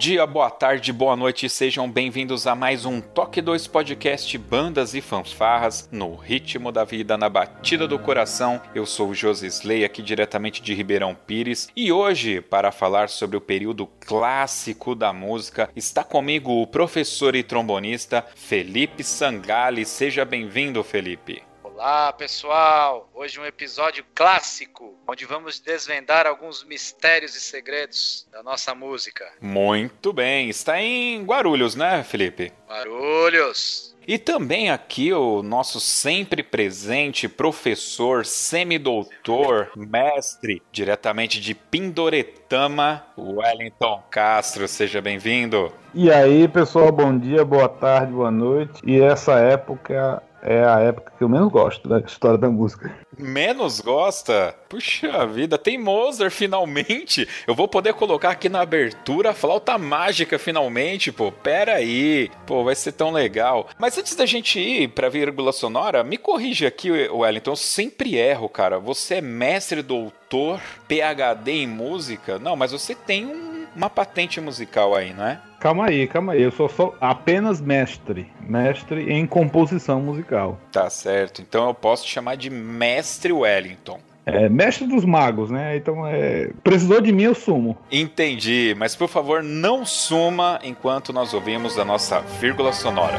Dia, boa tarde, boa noite, sejam bem-vindos a mais um Toque 2 Podcast Bandas e Fanfarras no ritmo da vida, na batida do coração. Eu sou o Josisley, aqui diretamente de Ribeirão Pires, e hoje, para falar sobre o período clássico da música, está comigo o professor e trombonista Felipe Sangali. Seja bem-vindo, Felipe. Olá, pessoal! Hoje um episódio clássico, onde vamos desvendar alguns mistérios e segredos da nossa música. Muito bem, está em Guarulhos, né, Felipe? Guarulhos! E também aqui o nosso sempre presente professor, semidoutor, mestre, diretamente de Pindoretama, Wellington Castro. Seja bem-vindo. E aí, pessoal, bom dia, boa tarde, boa noite. E essa época é a época que eu menos gosto da história da música. Menos gosta? Puxa vida, tem Mozart finalmente. Eu vou poder colocar aqui na abertura a flauta mágica finalmente, pô. Pera aí. Pô, vai ser tão legal. Mas antes da gente ir pra vírgula sonora, me corrige aqui, Wellington. Eu sempre erro, cara. Você é mestre, doutor, PhD em música? Não, mas você tem um uma patente musical aí, não é? Calma aí, calma aí. Eu sou só apenas mestre. Mestre em composição musical. Tá certo. Então eu posso te chamar de Mestre Wellington. É, mestre dos magos, né? Então, é... precisou de mim, eu sumo. Entendi, mas por favor, não suma enquanto nós ouvimos a nossa vírgula sonora.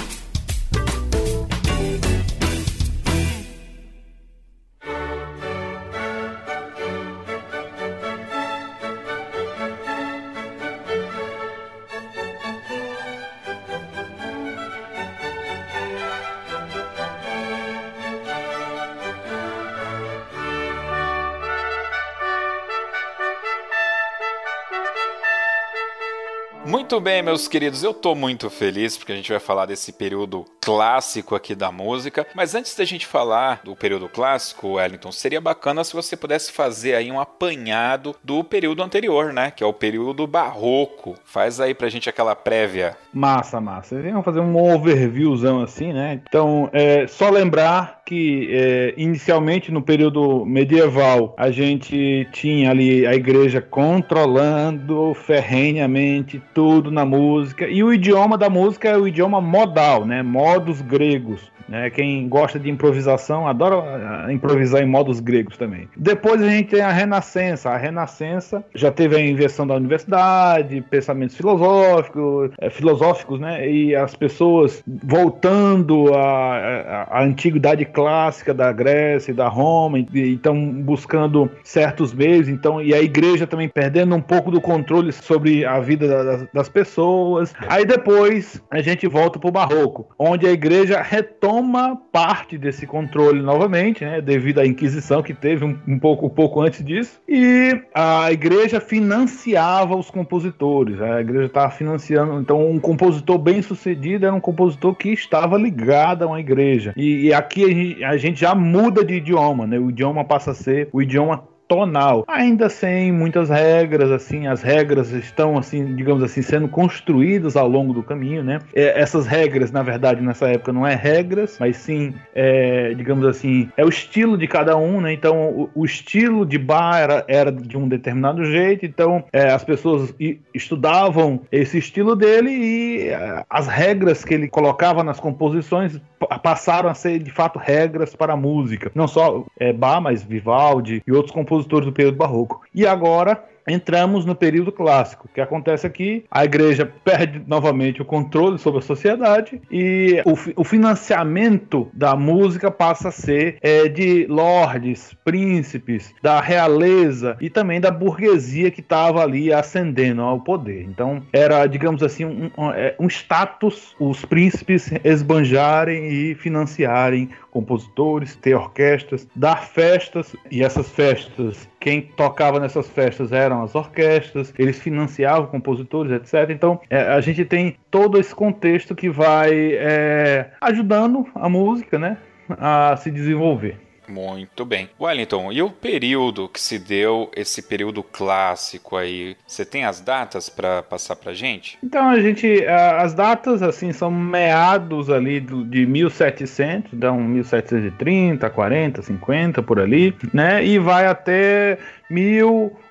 Muito bem, meus queridos, eu tô muito feliz porque a gente vai falar desse período clássico aqui da música. Mas antes da gente falar do período clássico, Wellington, seria bacana se você pudesse fazer aí um apanhado do período anterior, né? Que é o período barroco. Faz aí pra gente aquela prévia. Massa, massa. Vamos fazer um overviewzão assim, né? Então, é só lembrar que é, inicialmente no período medieval a gente tinha ali a igreja controlando ferrenhamente tudo na música e o idioma da música é o idioma modal, né? Modos gregos. Né? Quem gosta de improvisação adora improvisar em modos gregos também. Depois a gente tem a Renascença. A Renascença já teve a inversão da universidade, pensamentos filosóficos, é, filosóficos, né? E as pessoas voltando à, à, à antiguidade clássica da Grécia e da Roma, e estão buscando certos meios. Então, e a igreja também perdendo um pouco do controle sobre a vida das pessoas. Aí depois a gente volta para o Barroco, onde a igreja retoma toma parte desse controle novamente, né, devido à Inquisição que teve um, um pouco, um pouco antes disso, e a igreja financiava os compositores. A igreja estava financiando, então um compositor bem sucedido era um compositor que estava ligado a uma igreja. E, e aqui a gente, a gente já muda de idioma, né? O idioma passa a ser o idioma tonal, ainda sem muitas regras, assim, as regras estão, assim, digamos assim, sendo construídas ao longo do caminho, né? É, essas regras, na verdade, nessa época não é regras, mas sim, é, digamos assim, é o estilo de cada um, né? Então, o, o estilo de bar era, era, de um determinado jeito, então é, as pessoas estudavam esse estilo dele e é, as regras que ele colocava nas composições passaram a ser, de fato, regras para a música. Não só é, Bach, mas Vivaldi e outros compositores compositores do período barroco. E agora entramos no período clássico. O que acontece aqui? A igreja perde novamente o controle sobre a sociedade e o, o financiamento da música passa a ser é, de lordes, príncipes, da realeza e também da burguesia que estava ali ascendendo ao poder. Então era, digamos assim, um, um, é, um status os príncipes esbanjarem e financiarem compositores, ter orquestras, dar festas e essas festas, quem tocava nessas festas eram as orquestras, eles financiavam compositores, etc. Então é, a gente tem todo esse contexto que vai é, ajudando a música, né, a se desenvolver. Muito bem. Wellington, e o período que se deu, esse período clássico aí? Você tem as datas para passar pra gente? Então, a gente. As datas, assim, são meados ali de 1700, dão 1730, 40, 50, por ali, né? E vai até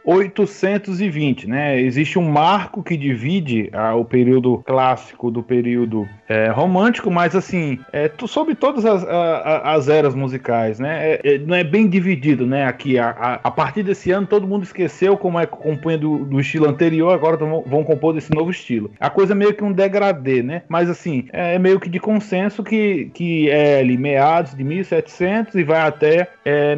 1820, né? Existe um marco que divide ah, o período clássico do período é, romântico, mas assim, é, sobre todas as, a, as eras musicais, né? É, é, não é bem dividido, né? Aqui, a, a, a, partir desse ano, todo mundo esqueceu como é que do, do estilo anterior, agora vão, vão compor desse novo estilo. A coisa é meio que um degradê, né? Mas assim, é, é meio que de consenso que, que é ali meados de 1700 e vai até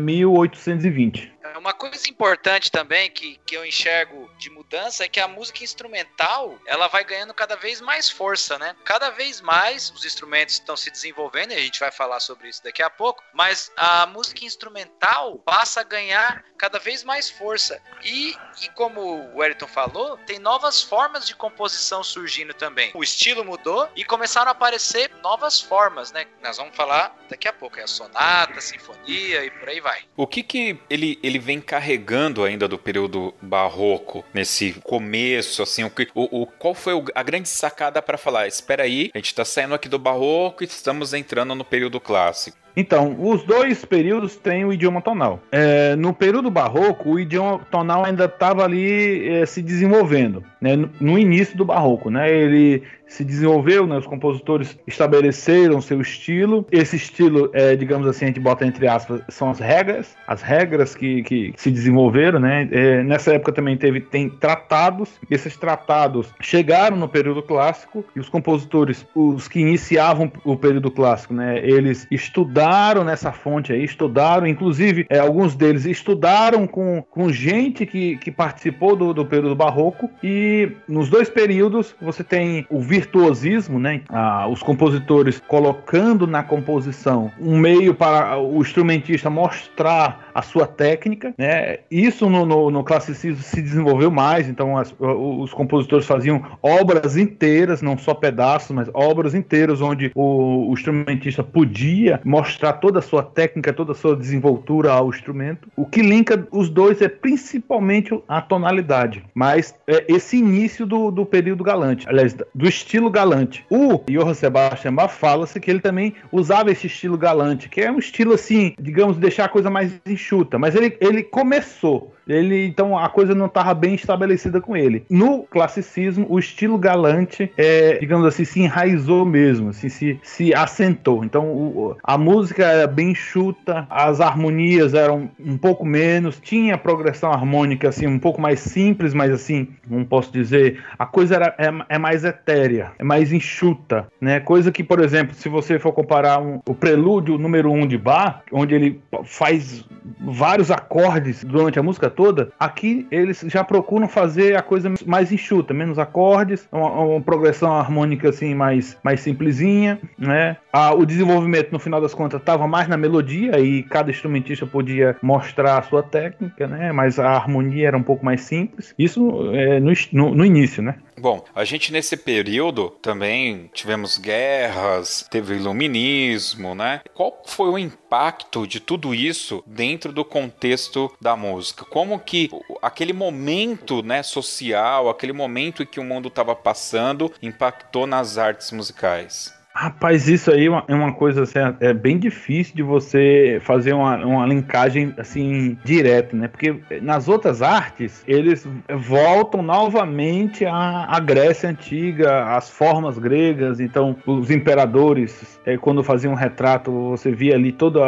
1820. É, uma coisa importante também que, que eu enxergo de mudança é que a música instrumental ela vai ganhando cada vez mais força, né? Cada vez mais os instrumentos estão se desenvolvendo e a gente vai falar sobre isso daqui a pouco, mas a música instrumental passa a ganhar cada vez mais força. E, e como o Wellington falou, tem novas formas de composição surgindo também. O estilo mudou e começaram a aparecer novas formas, né? Nós vamos falar daqui a pouco, é a sonata, a sinfonia e por aí vai. O que que ele, ele vem carregando ainda do período barroco, nesse começo, assim, o, o, o qual foi a grande sacada para falar, espera aí, a gente está saindo aqui do barroco e estamos entrando no período clássico. Então, os dois períodos têm o idioma tonal. É, no período barroco, o idioma tonal ainda estava ali é, se desenvolvendo, né, no, início do barroco. Né, ele se desenvolveu, né, os compositores estabeleceram seu estilo. Esse estilo, é, digamos assim, a gente bota entre aspas, são as regras, as regras que, que se desenvolveram. Né, é, nessa época também teve tem tratados. Esses tratados chegaram no período clássico e os compositores, os que iniciavam o período clássico, né, eles estudaram estudaram nessa fonte aí, estudaram, inclusive é, alguns deles estudaram com, com gente que, que participou do, do período barroco e nos dois períodos você tem o virtuosismo, né? Ah, os compositores colocando na composição um meio para o instrumentista mostrar a sua técnica, né? Isso no, no, no classicismo se desenvolveu mais, então as, os compositores faziam obras inteiras, não só pedaços, mas obras inteiras onde o, o instrumentista podia mostrar mostrar toda a sua técnica, toda a sua desenvoltura ao instrumento. O que linka os dois é principalmente a tonalidade, mas é esse início do, do período galante, aliás, do estilo galante. O Johann Sebastian Bach fala-se que ele também usava esse estilo galante, que é um estilo assim, digamos, deixar a coisa mais enxuta, mas ele, ele começou ele, então, a coisa não estava bem estabelecida com ele. No classicismo, o estilo galante, é, digamos assim, se enraizou mesmo, assim, se, se assentou. Então, o, a música era bem enxuta, as harmonias eram um pouco menos, tinha progressão harmônica, assim, um pouco mais simples, mas assim, não posso dizer, a coisa era, é, é mais etérea, é mais enxuta, né? Coisa que, por exemplo, se você for comparar um, o prelúdio número 1 um de Bach, onde ele faz vários acordes durante a música toda, aqui eles já procuram fazer a coisa mais enxuta, menos acordes, uma, uma progressão harmônica assim mais, mais simplesinha, né? O desenvolvimento no final das contas estava mais na melodia e cada instrumentista podia mostrar a sua técnica, né? Mas a harmonia era um pouco mais simples. Isso é, no, no, no início, né? Bom, a gente nesse período também tivemos guerras, teve iluminismo, né? Qual foi o impacto de tudo isso dentro do contexto da música? Como que aquele momento, né, social, aquele momento em que o mundo estava passando, impactou nas artes musicais? Rapaz, isso aí é uma é coisa assim, é bem difícil de você fazer uma, uma linkagem assim direta, né? Porque nas outras artes eles voltam novamente à, à Grécia antiga, às formas gregas. Então, os imperadores, é, quando faziam um retrato, você via ali todas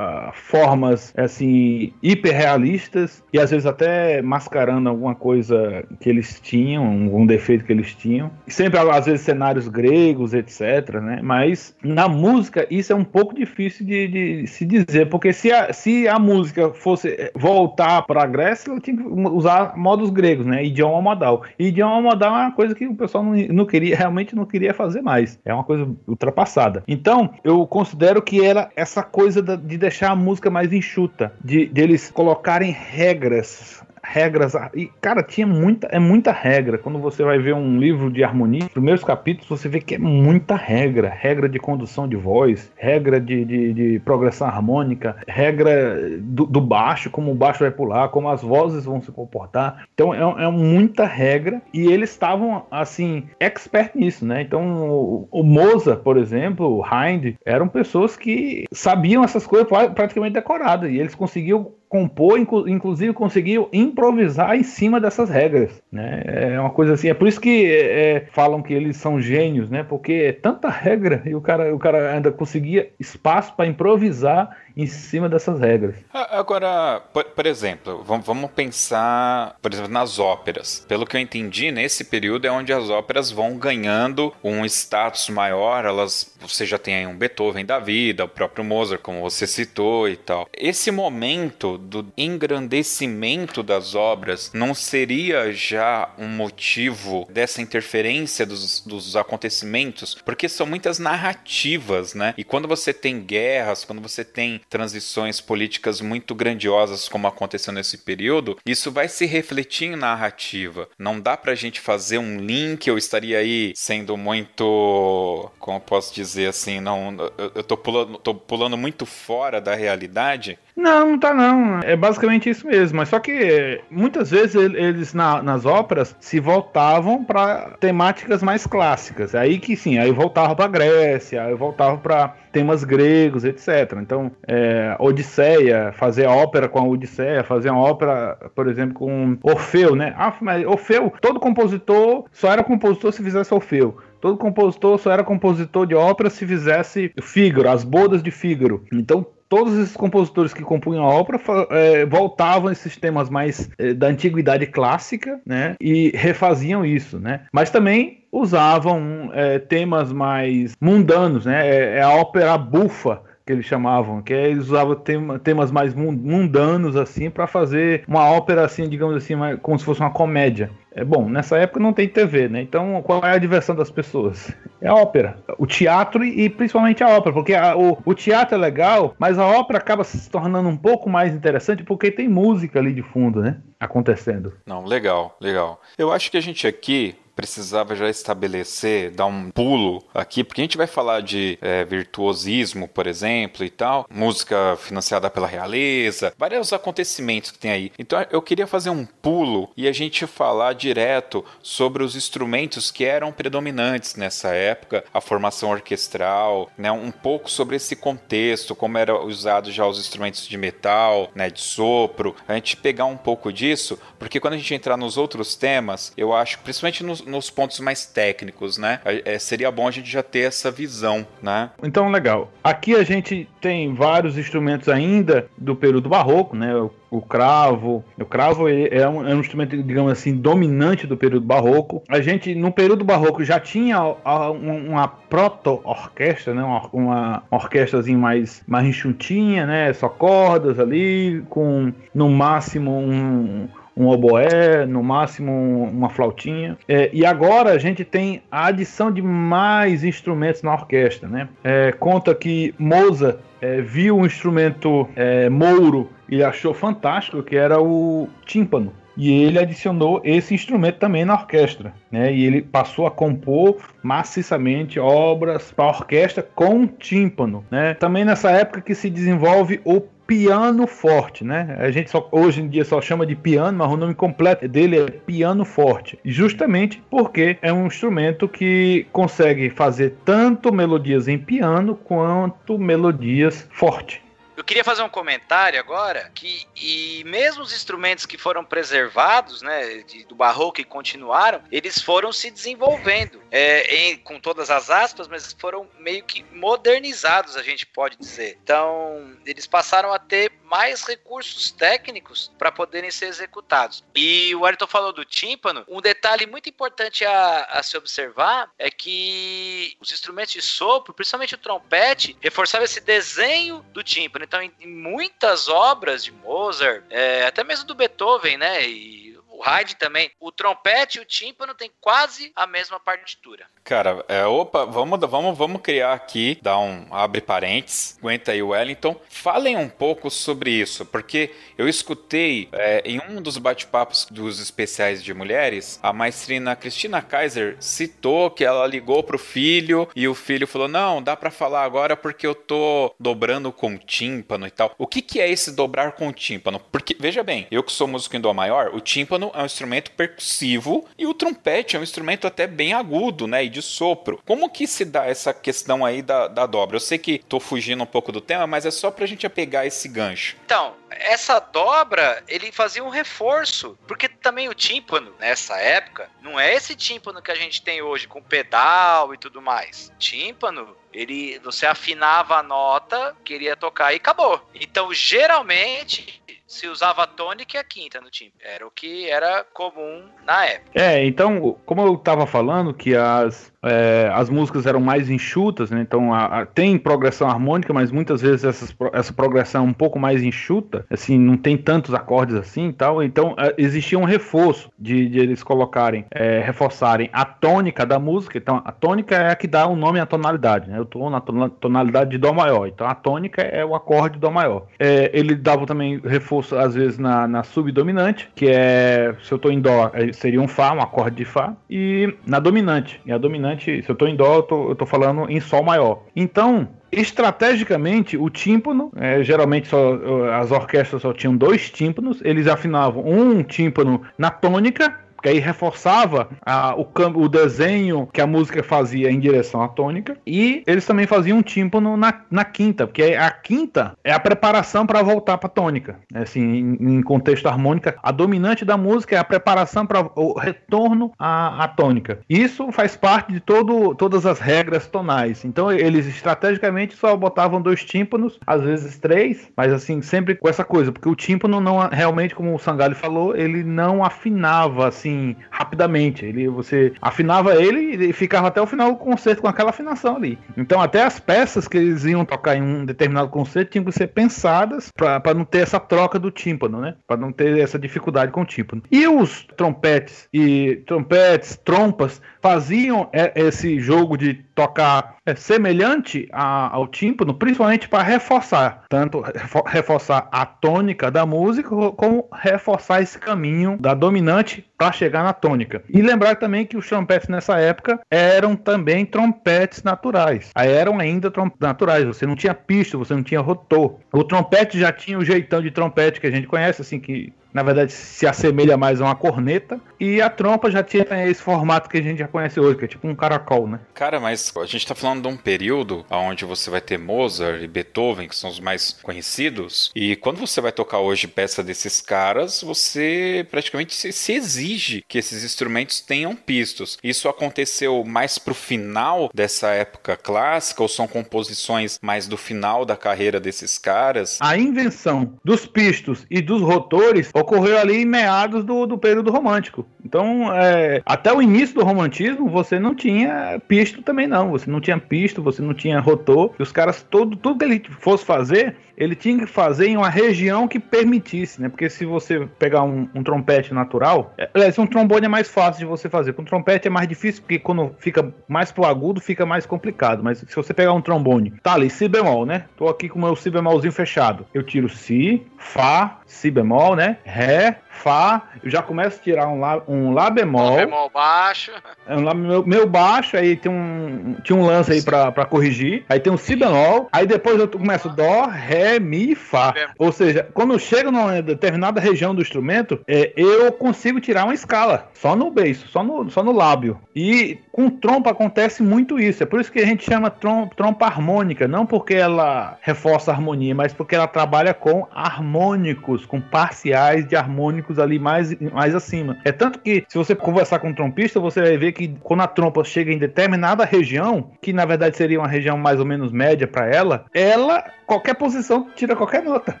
formas assim hiperrealistas e às vezes até mascarando alguma coisa que eles tinham, algum defeito que eles tinham. Sempre às vezes cenários gregos, etc, né? Mas na música isso é um pouco difícil de, de se dizer, porque se a, se a música fosse voltar para a Grécia, ela tinha que usar modos gregos, né? Idioma modal. E idioma modal é uma coisa que o pessoal não, não queria, realmente não queria fazer mais. É uma coisa ultrapassada. Então, eu considero que era essa coisa de deixar a música mais enxuta, de, de eles colocarem regras regras. E, cara, tinha muita, é muita regra. Quando você vai ver um livro de harmonia, primeiros capítulos, você vê que é muita regra. Regra de condução de voz, regra de, de, de progressão harmônica, regra do, do, baixo, como o baixo vai pular, como as vozes vão se comportar. Então é, é muita regra e eles estavam, assim, expert nisso, né? Então o, o Moza, por exemplo, o Hind, eram pessoas que sabiam essas coisas praticamente decoradas e eles conseguiam compor, inclusive conseguiu improvisar em cima dessas regras, né? É uma coisa assim, é por isso que é, é, falam que eles são gênios, né? Porque é tanta regra e o cara, o cara ainda conseguia espaço para improvisar em cima dessas regras. Agora, por, por exemplo, vamos, pensar, por exemplo, nas óperas. Pelo que eu entendi, nesse período é onde as óperas vão ganhando um status maior. Elas, você já tem aí um Beethoven da vida, o próprio Mozart, como você citou e tal. Esse momento do engrandecimento das obras não seria já um motivo dessa interferência dos, dos acontecimentos? Porque são muitas narrativas, né? E quando você tem guerras, quando você tem transições políticas muito grandiosas como aconteceu nesse período, isso vai se refletir em narrativa. Não dá pra gente fazer um link, eu estaria aí sendo muito, como eu posso dizer assim, não, eu tô pulando, tô pulando muito fora da realidade, não, não tá não. É basicamente isso mesmo. Mas só que muitas vezes eles na, nas óperas se voltavam para temáticas mais clássicas. Aí que sim, aí voltava para Grécia, aí voltava para temas gregos, etc. Então, é, Odisseia, fazer ópera com a Odisseia, fazer uma ópera, por exemplo, com Orfeu, né? Ah, mas Orfeu, todo compositor só era compositor se fizesse Orfeu. Todo compositor só era compositor de ópera se fizesse Fígaro, as bodas de Fígaro. Então, todos esses compositores que compunham a ópera é, voltavam a esses temas mais é, da antiguidade clássica, né? E refaziam isso, né? Mas também usavam é, temas mais mundanos, né? É, é a ópera bufa que eles chamavam, que eles usavam tema, temas mais mundanos assim para fazer uma ópera assim, digamos assim, como se fosse uma comédia. É bom, nessa época não tem TV, né? Então, qual é a diversão das pessoas? É a ópera, o teatro e, principalmente a ópera, porque a, o, o teatro é legal, mas a ópera acaba se tornando um pouco mais interessante porque tem música ali de fundo, né? Acontecendo. Não, legal, legal. Eu acho que a gente aqui precisava já estabelecer, dar um pulo aqui, porque a gente vai falar de é, virtuosismo, por exemplo, e tal, música financiada pela realeza, vários acontecimentos que tem aí. Então eu queria fazer um pulo e a gente falar direto sobre os instrumentos que eram predominantes nessa época, a formação orquestral, né, um pouco sobre esse contexto, como era usado já os instrumentos de metal, né, de sopro, a gente pegar um pouco disso, porque quando a gente entrar nos outros temas, eu acho, principalmente nos nos, pontos mais técnicos, né? É, seria bom a gente já ter essa visão, né? Então, legal. Aqui a gente tem vários instrumentos ainda do período barroco, né? O, cravo. O cravo é um, é um, instrumento, digamos assim, dominante do período barroco. A gente, no período barroco, já tinha uma proto-orquestra, né? Uma, uma orquestrazinha mais, mais enxutinha, né? Só cordas ali, com no máximo um um oboé, no máximo uma flautinha. É, e agora a gente tem a adição de mais instrumentos na orquestra. Né? É, conta que Moza é, viu um instrumento é, mouro e achou fantástico, que era o tímpano. E ele adicionou esse instrumento também na orquestra, né? E ele passou a compor maciçamente obras para orquestra com tímpano, né? Também nessa época que se desenvolve o piano forte, né? A gente só, hoje em dia só chama de piano, mas o nome completo dele é piano forte. Justamente porque é um instrumento que consegue fazer tanto melodias em piano quanto melodias forte. Eu queria fazer um comentário agora que e mesmo os instrumentos que foram preservados, né, de, do barroco e continuaram, eles foram se desenvolvendo, é, em, com todas as aspas, mas foram meio que modernizados, a gente pode dizer. Então, eles passaram a ter mais recursos técnicos para poderem ser executados. E o Ayrton falou do tímpano. Um detalhe muito importante a, a se observar é que os instrumentos de sopro, principalmente o trompete, reforçavam esse desenho do tímpano. Então, em, em muitas obras de Mozart, é, até mesmo do Beethoven, né? E Haydn também, o trompete e o tímpano tem quase a mesma partitura. Cara, é, opa, vamos, vamos, vamos criar aqui, dar um abre parênteses, aguenta aí Wellington. Falem um pouco sobre isso, porque eu escutei é, em um dos bate-papos dos especiais de mulheres, a maestrina Cristina Kaiser citou que ela ligou pro filho e o filho falou: Não, dá para falar agora porque eu tô dobrando com tímpano e tal. O que, que é esse dobrar com tímpano? Porque, veja bem, eu que sou músico em Dó maior, o tímpano é um instrumento percussivo e o trompete é um instrumento até bem agudo, né? E de sopro. Como que se dá essa questão aí da, da dobra? Eu sei que tô fugindo um pouco do tema, mas é só pra gente pegar esse gancho. Então, essa dobra, ele fazia um reforço, porque também o tímpano, nessa época, não é esse tímpano que a gente tem hoje, com pedal e tudo mais. Tímpano, ele, você afinava a nota, queria tocar e acabou. Então, geralmente, se usava tônica e a quinta no time. Era o que era comum na época. É, então, como eu estava falando que as é, as músicas eram mais enxutas, né? então a, a, tem progressão harmônica, mas muitas vezes essas, essa progressão é um pouco mais enxuta, assim, não tem tantos acordes assim e tal, então é, existia um reforço de, de eles colocarem, é, reforçarem a tônica da música, então a tônica é a que dá o nome à tonalidade, né? eu estou na tonalidade de Dó maior, então a tônica é o acorde Dó maior. É, ele dava também reforço às vezes na, na subdominante, que é, se eu estou em Dó, é, seria um Fá, um acorde de Fá, e na dominante, e a dominante se eu estou em Dó, eu tô falando em Sol maior. Então, estrategicamente, o tímpano, é, geralmente só, as orquestras só tinham dois tímpanos, eles afinavam um tímpano na tônica que aí reforçava a, o, o desenho que a música fazia em direção à tônica. E eles também faziam um tímpano na, na quinta, porque a quinta é a preparação para voltar para tônica. É assim, em, em, contexto harmônica, a dominante da música é a preparação para o retorno à, à tônica. Isso faz parte de todo, todas as regras tonais. Então eles estrategicamente só botavam dois tímpanos, às vezes três, mas assim, sempre com essa coisa, porque o tímpano não realmente, como o Sangalho falou, ele não afinava assim assim rapidamente. Ele você afinava ele e ficava até o final do concerto com aquela afinação ali. Então até as peças que eles iam tocar em um determinado concerto tinham que ser pensadas para não ter essa troca do tímpano, né? Para não ter essa dificuldade com o tímpano. E os trompetes e trompetes, trompas faziam esse jogo de tocar é, semelhante a, ao tímpano, principalmente para reforçar, tanto reforçar a tônica da música, como reforçar esse caminho da dominante para chegar na tônica. E lembrar também que os trompetes nessa época eram também trompetes naturais. Aí eram ainda naturais, você não tinha pista, você não tinha rotor. O trompete já tinha o jeitão de trompete que a gente conhece, assim, que na verdade se assemelha mais a uma corneta, e a trompa já tinha esse formato que a gente já conhece hoje, que é tipo um caracol, né? Cara, mas a gente tá falando de um período onde você vai ter Mozart e Beethoven, que são os mais conhecidos, e quando você vai tocar hoje peça desses caras, você praticamente se, exige que esses instrumentos tenham pistos. Isso aconteceu mais pro final dessa época clássica, ou são composições mais do final da carreira desses caras? A invenção dos pistos e dos rotores ocorreu ali em meados do, do período romântico. Então, é, até o início do romantismo, você não tinha pisto também não. Você não tinha pisto, você não tinha rotor. E os caras, todo, tudo que ele fosse fazer, ele tinha que fazer em uma região que permitisse, né? Porque se você pegar um, um trompete natural, é, aliás, um trombone é mais fácil de você fazer. Com trompete é mais difícil, porque quando fica mais pro agudo, fica mais complicado. Mas se você pegar um trombone, tá ali, si bemol, né? Tô aqui com o meu si bemolzinho fechado. Eu tiro si, fá, si bemol, né? Ré, Fá, eu já começo a tirar um Lá, um lá bemol. Lá bemol baixo. É um lá meu, meu baixo, aí tem um. Tinha um lance aí pra, pra corrigir. Aí tem um Si bemol. Aí depois eu começo Dó, Ré, Mi, Fá. Ou seja, quando eu chego numa determinada região do instrumento, é, eu consigo tirar uma escala. Só no beiço, só no, só no lábio. E com trompa acontece muito isso. É por isso que a gente chama trompa, harmônica. Não porque ela reforça a harmonia, mas porque ela trabalha com harmônicos, com parciais de harmônicos ali mais, mais acima. É tanto que, se você conversar com um trompista, você vai ver que quando a trompa chega em determinada região, que na verdade seria uma região mais ou menos média para ela, ela, qualquer posição, tira qualquer nota.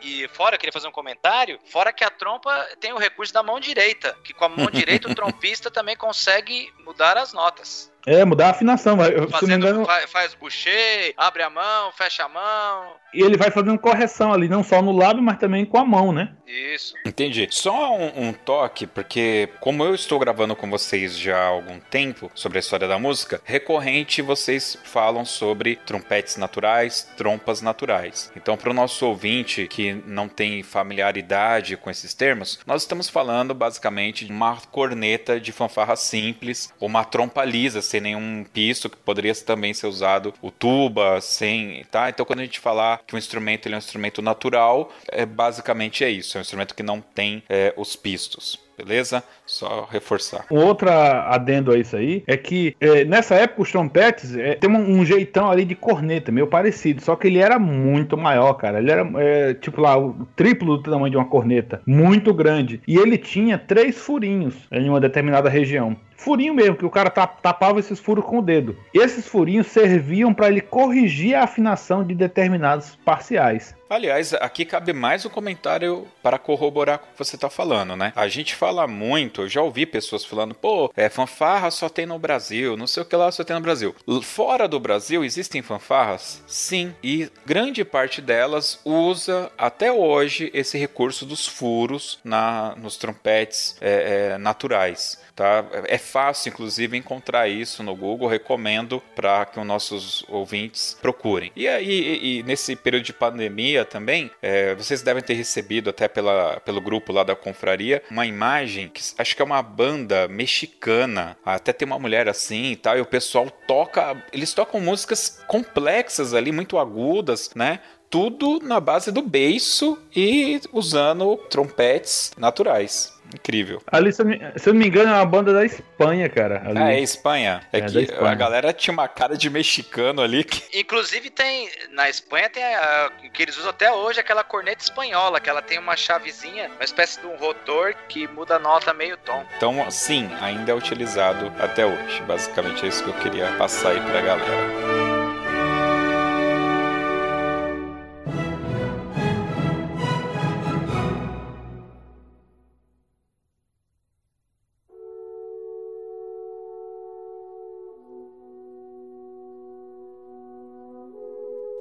E fora, queria fazer um comentário, fora que a trompa tem o recurso da mão direita, que com a mão direita o trompista também consegue mudar as notas. É, mudar a afinação. Fazendo, engano, faz, faz boucher, abre a mão, fecha a mão. E ele vai fazendo correção ali, não só no lábio, mas também com a mão, né? Isso. Entendi. Só um, um, toque, porque como eu estou gravando com vocês já há algum tempo sobre a história da música, recorrente vocês falam sobre trompetes naturais, trompas naturais. Então, para o nosso ouvinte que não tem familiaridade com esses termos, nós estamos falando basicamente de uma corneta de fanfarra simples, ou uma trompa lisa, sem nenhum pisto, que poderia também ser usado o tuba, sem, tá? Então quando a gente falar que um instrumento ele é um instrumento natural, é basicamente é isso, é um instrumento que não tem é, os pistos beleza? Só reforçar. Um outro adendo a isso aí é que é, nessa época os trompetes é, tem um, um, jeitão ali de corneta, meio parecido, só que ele era muito maior, cara. Ele era é, tipo lá o triplo do tamanho de uma corneta, muito grande. E ele tinha três furinhos em uma determinada região furinho mesmo, que o cara tapava esses furos com o dedo. Esses furinhos serviam para ele corrigir a afinação de determinados parciais. Aliás, aqui cabe mais um comentário para corroborar com o que você está falando, né? A gente fala muito, eu já ouvi pessoas falando, pô, é, fanfarra só tem no Brasil, não sei o que lá só tem no Brasil. Fora do Brasil existem fanfarras? Sim, e grande parte delas usa até hoje esse recurso dos furos na, nos trompetes é, é, naturais. Tá? É fácil, inclusive, encontrar isso no Google. Recomendo para que os nossos ouvintes procurem. E aí, nesse período de pandemia também, é, vocês devem ter recebido até pela, pelo grupo lá da confraria uma imagem que acho que é uma banda mexicana. Até tem uma mulher assim e tal. E o pessoal toca, eles tocam músicas complexas ali, muito agudas, né? Tudo na base do beiço e usando trompetes naturais. Incrível. Ali, se eu, me, se eu, não me engano, é uma banda da Espanha, cara. Ali. Ah, é Espanha. É, é que Espanha. a galera tinha uma cara de mexicano ali. Que... Inclusive tem, na Espanha tem a, que eles usam até hoje, aquela corneta espanhola, que ela tem uma chavezinha, uma espécie de um rotor que muda a nota meio tom. Então, sim, ainda é utilizado até hoje. Basicamente é isso que eu queria passar aí pra galera.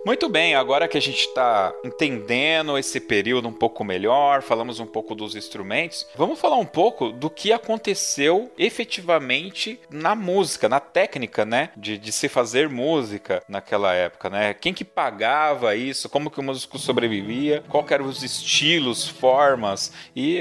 Muito bem, agora que a gente está entendendo esse período um pouco melhor, falamos um pouco dos instrumentos, vamos falar um pouco do que aconteceu efetivamente na música, na técnica, né, de, de se fazer música naquela época, né? Quem que pagava isso, como que o músico sobrevivia, qual eram os estilos, formas e,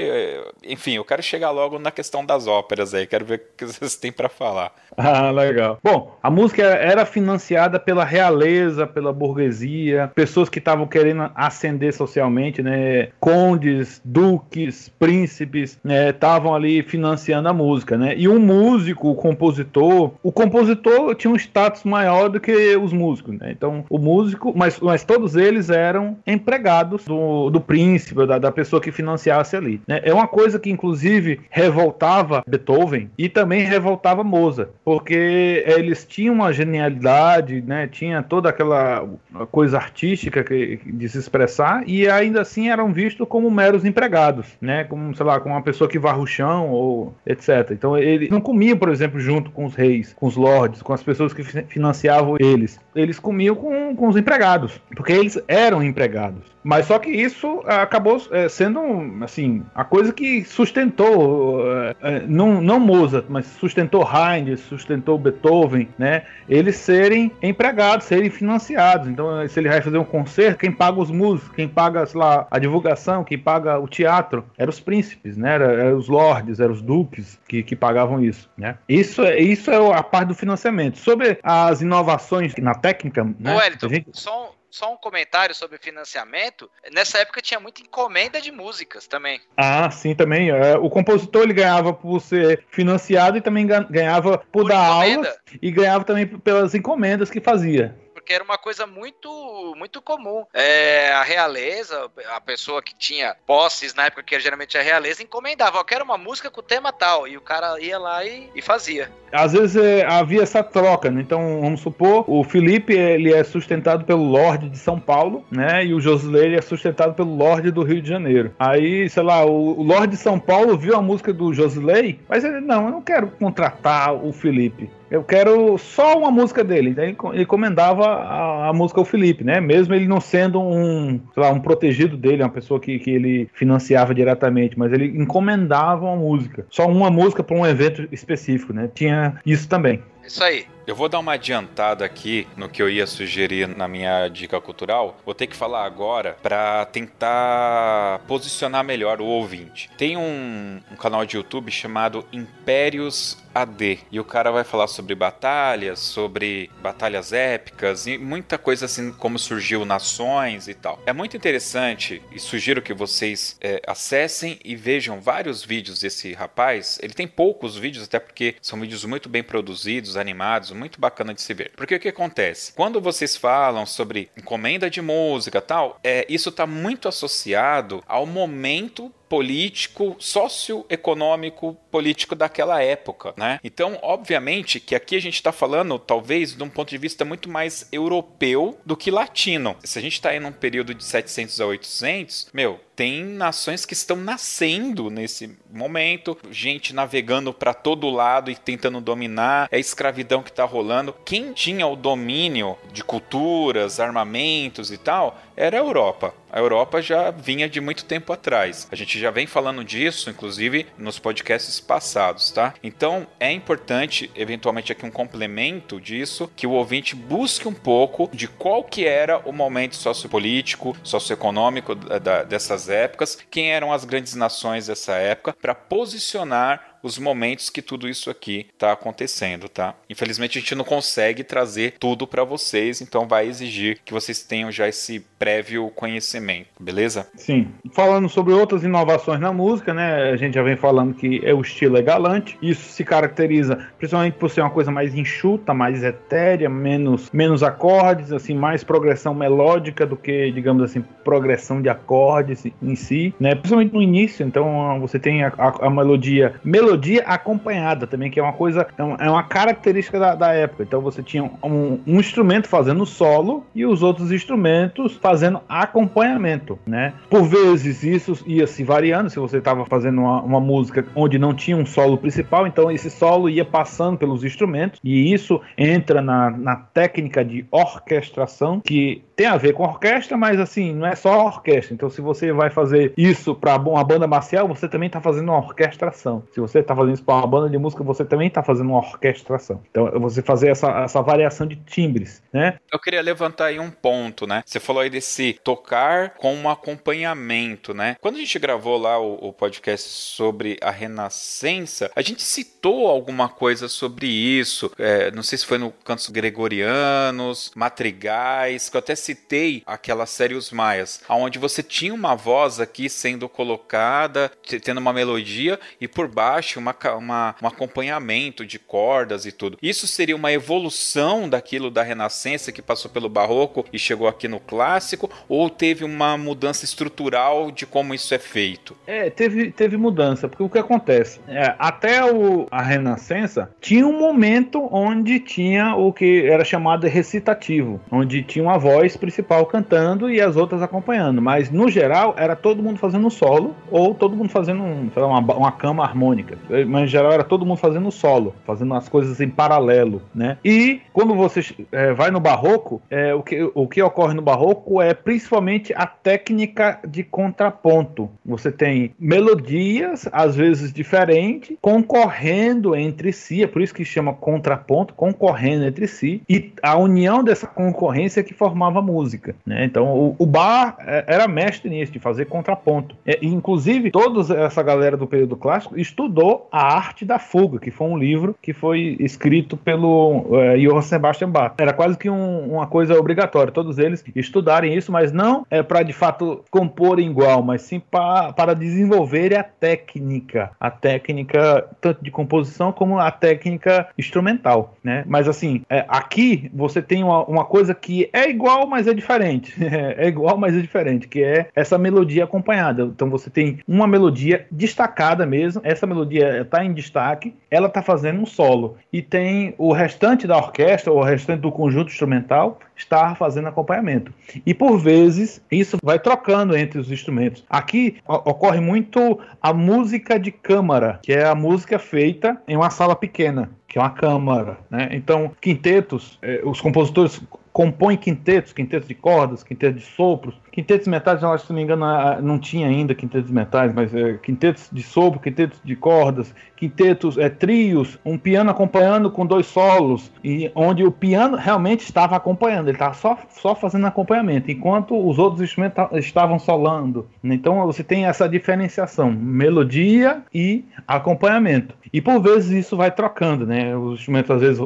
enfim, eu quero chegar logo na questão das óperas aí, quero ver o que vocês têm para falar. Ah, legal. Bom, a música era financiada pela realeza, pela burguesia burguesia, pessoas que estavam querendo ascender socialmente, né? Condes, duques, príncipes, né? Estavam ali financiando a música, né? E um músico, o compositor, o compositor tinha um status maior do que os músicos, né? Então, o músico, mas, mas todos eles eram empregados do, do príncipe, da, da pessoa que financiasse ali, né? É uma coisa que, inclusive, revoltava Beethoven e também revoltava Mozart, porque eles tinham uma genialidade, né? Tinha toda aquela coisa artística que, de se expressar e ainda assim eram vistos como meros empregados, né? Como, sei lá, como uma pessoa que varre o chão ou etc. Então ele não comia, por exemplo, junto com os reis, com os lords, com as pessoas que financiavam eles. Eles comiam com, com os empregados, porque eles eram empregados. Mas só que isso acabou é, sendo, assim, a coisa que sustentou, é, não, não Mozart, mas sustentou Haydn, sustentou Beethoven, né? Eles serem empregados, serem financiados. Então, se ele vai fazer um concerto, quem paga os músicos, quem paga, lá, a divulgação, quem paga o teatro, eram os príncipes, né? Eram era os lords, eram os duques que, que pagavam isso, né? Isso, é, isso é a parte do financiamento. Sobre as inovações na técnica, né? Wellington, gente... só só um comentário sobre financiamento. Nessa época tinha muita encomenda de músicas também. Ah, sim, também. É, o compositor ele ganhava por ser financiado e também ganhava por, por dar aulas e ganhava também pelas encomendas que fazia era uma coisa muito muito comum. É, a realeza, a pessoa que tinha posses na época que era geralmente a realeza, encomendava, eu quero uma música com o tema tal, e o cara ia lá e, e fazia. Às vezes é, havia essa troca, né? Então, vamos supor, o Felipe ele é sustentado pelo Lorde de São Paulo, né? E o Josley é sustentado pelo Lorde do Rio de Janeiro. Aí, sei lá, o, o Lorde de São Paulo viu a música do Josley, mas ele, não, eu não quero contratar o Felipe eu quero só uma música dele. Então ele encomendava a, a, música ao Felipe, né? Mesmo ele não sendo um, lá, um protegido dele, uma pessoa que, que ele financiava diretamente, mas ele encomendava uma música. Só uma música para um evento específico, né? Tinha isso também. Isso aí. Eu vou dar uma adiantada aqui no que eu ia sugerir na minha dica cultural. Vou ter que falar agora para tentar posicionar melhor o ouvinte. Tem um, um, canal de YouTube chamado Impérios AD e o cara vai falar sobre batalhas, sobre batalhas épicas e muita coisa assim como surgiu nações e tal. É muito interessante e sugiro que vocês é, acessem e vejam vários vídeos desse rapaz. Ele tem poucos vídeos até porque são vídeos muito bem produzidos, animados, muito bacana de se ver. Porque o que acontece? Quando vocês falam sobre encomenda de música tal, é, isso está muito associado ao momento político, socioeconômico político daquela época, né? Então, obviamente que aqui a gente está falando, talvez, de um ponto de vista muito mais europeu do que latino. Se a gente está aí num período de 700 a 800, meu, tem nações que estão nascendo nesse momento, gente navegando para todo lado e tentando dominar, é a escravidão que está rolando. Quem tinha o domínio de culturas, armamentos e tal, era a Europa. A Europa já vinha de muito tempo atrás. A gente já vem falando disso, inclusive, nos podcasts passados, tá? Então, é importante, eventualmente aqui um complemento disso, que o ouvinte busque um pouco de qual que era o momento sociopolítico, socioeconômico da, dessas épocas, quem eram as grandes nações dessa época, para posicionar os momentos que tudo isso aqui está acontecendo, tá? Infelizmente a gente não consegue trazer tudo para vocês, então vai exigir que vocês tenham já esse prévio conhecimento, beleza? Sim. Falando sobre outras inovações na música, né? A gente já vem falando que é o estilo é galante. Isso se caracteriza principalmente por ser uma coisa mais enxuta, mais etérea, menos menos acordes, assim, mais progressão melódica do que, digamos assim, progressão de acordes em si, né? Principalmente no início, então você tem a, a, a melodia melodia melodia acompanhada também, que é uma coisa, é, é uma característica da, da época. Então você tinha um, um, instrumento fazendo solo e os outros instrumentos fazendo acompanhamento, né? Por vezes isso ia se variando, se você estava fazendo uma, uma música onde não tinha um solo principal, então esse solo ia passando pelos instrumentos e isso entra na, na técnica de orquestração, que tem a ver com orquestra, mas assim, não é só orquestra. Então, se você vai fazer isso para uma banda marcial, você também está fazendo uma orquestração. Se você está fazendo isso para uma banda de música, você também está fazendo uma orquestração. Então, você fazer essa, essa variação de timbres, né? Eu queria levantar aí um ponto, né? Você falou aí esse tocar com um acompanhamento, né? Quando a gente gravou lá o, o podcast sobre a Renascença, a gente citou alguma coisa sobre isso. É, não sei se foi no Cantos Gregorianos, Matrigais, que eu até citei aquela série Os Maias, onde você tinha uma voz aqui sendo colocada, tendo uma melodia e por baixo uma, uma, um acompanhamento de cordas e tudo. Isso seria uma evolução daquilo da Renascença que passou pelo Barroco e chegou aqui no Clássico, ou teve uma mudança estrutural de como isso é feito? É, teve, teve mudança, porque o que acontece? É, até o, a Renascença tinha um momento onde tinha o que era chamado de recitativo, onde tinha uma voz principal cantando e as outras acompanhando, mas no geral era todo mundo fazendo solo ou todo mundo fazendo um, lá, uma, uma cama harmônica, mas em geral era todo mundo fazendo solo, fazendo as coisas em paralelo, né? E quando você é, vai no barroco, é, o, que, o que ocorre no barroco é principalmente a técnica de contraponto. Você tem melodias, às vezes diferentes, concorrendo entre si, é por isso que chama contraponto, concorrendo entre si, e a união dessa concorrência que formava música. Né? Então o, o Bar é, era mestre nisso, de fazer contraponto. É, inclusive, toda essa galera do período clássico estudou a arte da fuga, que foi um livro que foi escrito pelo é, Johann Sebastian Bach. Era quase que um, uma coisa obrigatória, todos eles estudarem isso, mas não é para de fato compor igual, mas sim pra, para desenvolver a técnica, a técnica tanto de composição como a técnica instrumental, né? Mas assim, é, aqui você tem uma, uma, coisa que é igual, mas é diferente. é igual, mas é diferente, que é essa melodia acompanhada. Então você tem uma melodia destacada mesmo, essa melodia está em destaque, ela está fazendo um solo e tem o restante da orquestra, o restante do conjunto instrumental estar fazendo acompanhamento. E por vezes isso vai trocando entre os instrumentos. Aqui ocorre muito a música de câmara, que é a música feita em uma sala pequena que é uma câmara, né? Então, quintetos, eh, os compositores compõem quintetos, quintetos de cordas, quintetos de sopros, quintetos metais, eu acho, se não me engano, não tinha ainda quintetos metais, mas é, quintetos de sopro, quintetos de cordas, quintetos, é, trios, um piano acompanhando com dois solos, e onde o piano realmente estava acompanhando, ele estava só, só fazendo acompanhamento, enquanto os outros instrumentos estavam solando. Então você tem essa diferenciação, melodia e acompanhamento. E por vezes isso vai trocando, né? Os instrumentos às vezes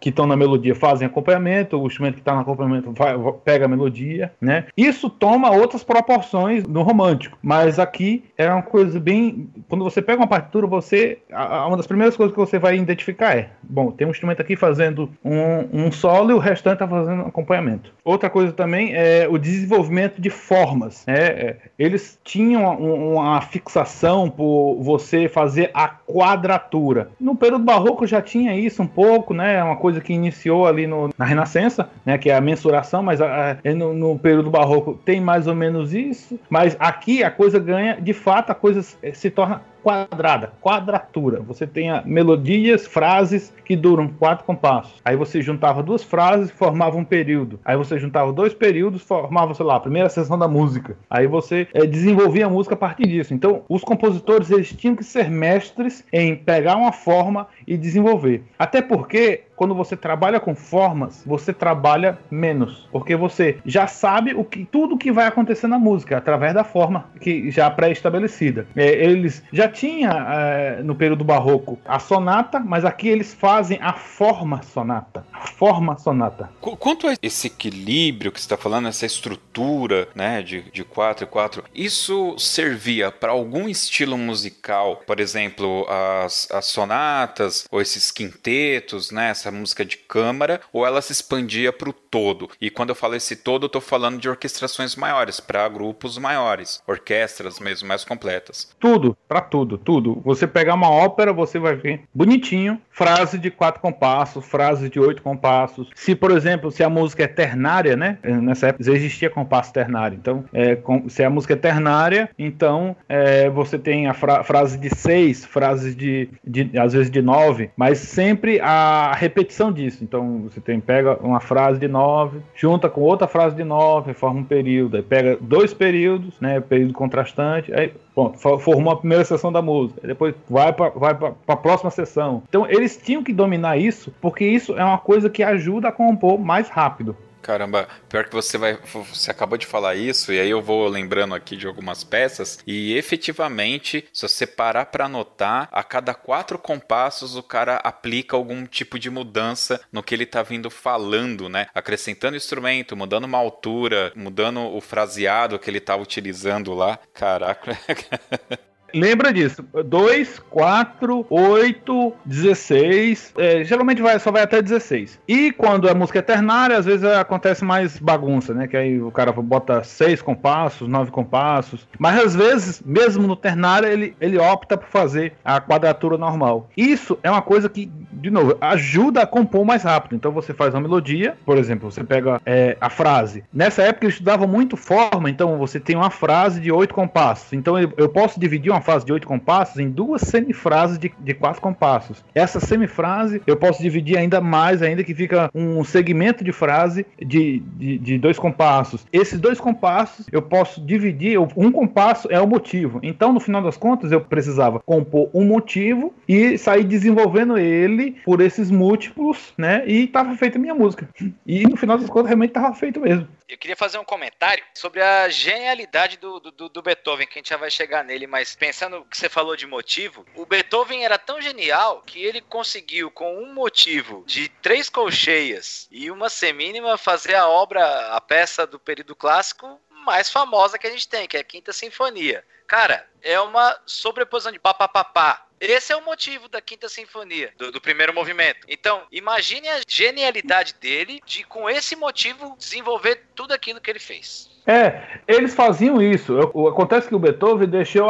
que estão na melodia fazem acompanhamento, o instrumento que está no acompanhamento vai, pega a melodia, né? Isso toma outras proporções no romântico, mas aqui é uma coisa bem. Quando você pega uma partitura, você. Uma das primeiras coisas que você vai identificar é: bom, tem um instrumento aqui fazendo um, um solo e o restante está fazendo acompanhamento. Outra coisa também é o desenvolvimento de formas. Né? É, eles tinham uma fixação por você fazer a quadratura. No período barroco já tinha isso um pouco, né? Uma coisa que iniciou ali no, na Renascença, né? Que é a mensuração, mas a, a, no, no, período barroco tem mais ou menos isso. Mas aqui a coisa ganha, de fato, a coisa se torna quadrada, quadratura. Você tem melodias, frases que duram quatro compassos. Aí você juntava duas frases e formava um período. Aí você juntava dois períodos, formava, sei lá, a primeira sessão da música. Aí você é, desenvolvia a música a partir disso. Então, os compositores eles tinham que ser mestres em pegar uma forma e desenvolver. Até porque quando você trabalha com formas, você trabalha menos, porque você já sabe o que tudo que vai acontecer na música através da forma que já pré-estabelecida. É, eles já tinha é, no período barroco a sonata, mas aqui eles fazem a forma sonata, a forma sonata. Quanto a esse equilíbrio que você está falando, essa estrutura, né, de de quatro e quatro, isso servia para algum estilo musical, por exemplo, as, as sonatas ou esses quintetos, né, essa música de câmara ou ela se expandia para o todo. E quando eu falo esse todo, eu estou falando de orquestrações maiores, para grupos maiores, orquestras mesmo mais completas. Tudo, para tudo, tudo. Você pegar uma ópera, você vai ver bonitinho, frase de quatro compassos, frase de oito compassos. Se, por exemplo, se a música é ternária, né? Nessa época existia compasso ternário. Então, é, com, se a música é ternária, então é, você tem a fra frase de seis, frases de, de, às vezes de nove, mas sempre a repetição disso. Então, você tem pega uma frase de nove, junta com outra frase de nove, forma um período, aí pega dois períodos, né? Período contrastante, aí Pronto, formou a primeira sessão da música. Depois vai para vai a próxima sessão. Então eles tinham que dominar isso, porque isso é uma coisa que ajuda a compor mais rápido. Caramba, pior que você vai. Você acabou de falar isso, e aí eu vou lembrando aqui de algumas peças, e efetivamente, se você parar para anotar, a cada quatro compassos o cara aplica algum tipo de mudança no que ele tá vindo falando, né? Acrescentando instrumento, mudando uma altura, mudando o fraseado que ele tá utilizando lá. Caraca. Lembra disso. 2, 4, 8, 16. É, geralmente vai, só vai até 16. E quando a música é ternária, às vezes acontece mais bagunça, né? Que aí o cara bota 6 compassos, 9 compassos. Mas às vezes, mesmo no ternário, ele, ele opta por fazer a quadratura normal. Isso é uma coisa que, de novo, ajuda a compor mais rápido. Então você faz uma melodia, por exemplo, você pega é, a frase. Nessa época eu estudava muito forma, então você tem uma frase de 8 compassos. Então eu, eu posso dividir uma frase de oito compassos em duas semifrases de, de quatro compassos. Essa semifrase eu posso dividir ainda mais, ainda que fica um segmento de frase de, de, de dois compassos. Esses dois compassos eu posso dividir, um compasso é o motivo. Então, no final das contas, eu precisava compor um motivo e sair desenvolvendo ele por esses múltiplos, né? E estava feita a minha música. E no final das contas, realmente estava feito mesmo. Eu queria fazer um comentário sobre a genialidade do, do, do, Beethoven, que a gente já vai chegar nele, mas pensando que você falou de motivo, o Beethoven era tão genial que ele conseguiu, com um motivo de três colcheias e uma semínima, fazer a obra, a peça do período clássico mais famosa que a gente tem, que é a Quinta Sinfonia. Cara, é uma sobreposição de papapá. Esse é o motivo da Quinta Sinfonia, do, do, primeiro movimento. Então, imagine a genialidade dele de, com esse motivo, desenvolver tudo aquilo que ele fez. É, eles faziam isso. Acontece que o Beethoven deixou,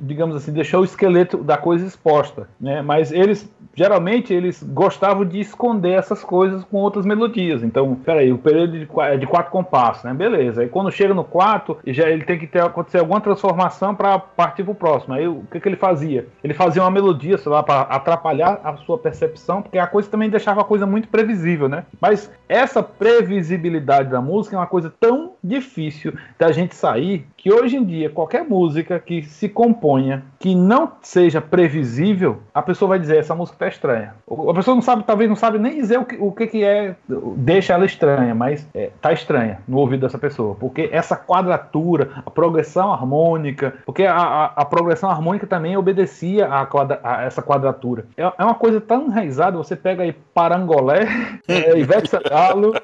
digamos assim, deixou o esqueleto da coisa exposta, né? Mas eles geralmente eles gostavam de esconder essas coisas com outras melodias. Então, peraí, o período é de quatro compassos, né? Beleza. Aí quando chega no quarto, já ele tem que ter acontecer alguma transformação para partir para o próximo. Aí o que, que ele fazia? Ele fazia uma melodia, sei lá, para atrapalhar a sua percepção, porque a coisa também deixava a coisa muito previsível, né? Mas essa previsibilidade da música é uma coisa tão difícil da gente sair que hoje em dia qualquer música que se componha que não seja previsível, a pessoa vai dizer essa música tá estranha. A pessoa não sabe, talvez não sabe nem dizer o que, o que, que é, deixa ela estranha, mas é, tá estranha no ouvido dessa pessoa, porque essa quadratura, a progressão harmônica, porque a, a, a progressão harmônica também obedecia a, quadra, a, essa quadratura. É, é uma coisa tão enraizada, você pega aí Parangolé, é, Ivete Sangalo,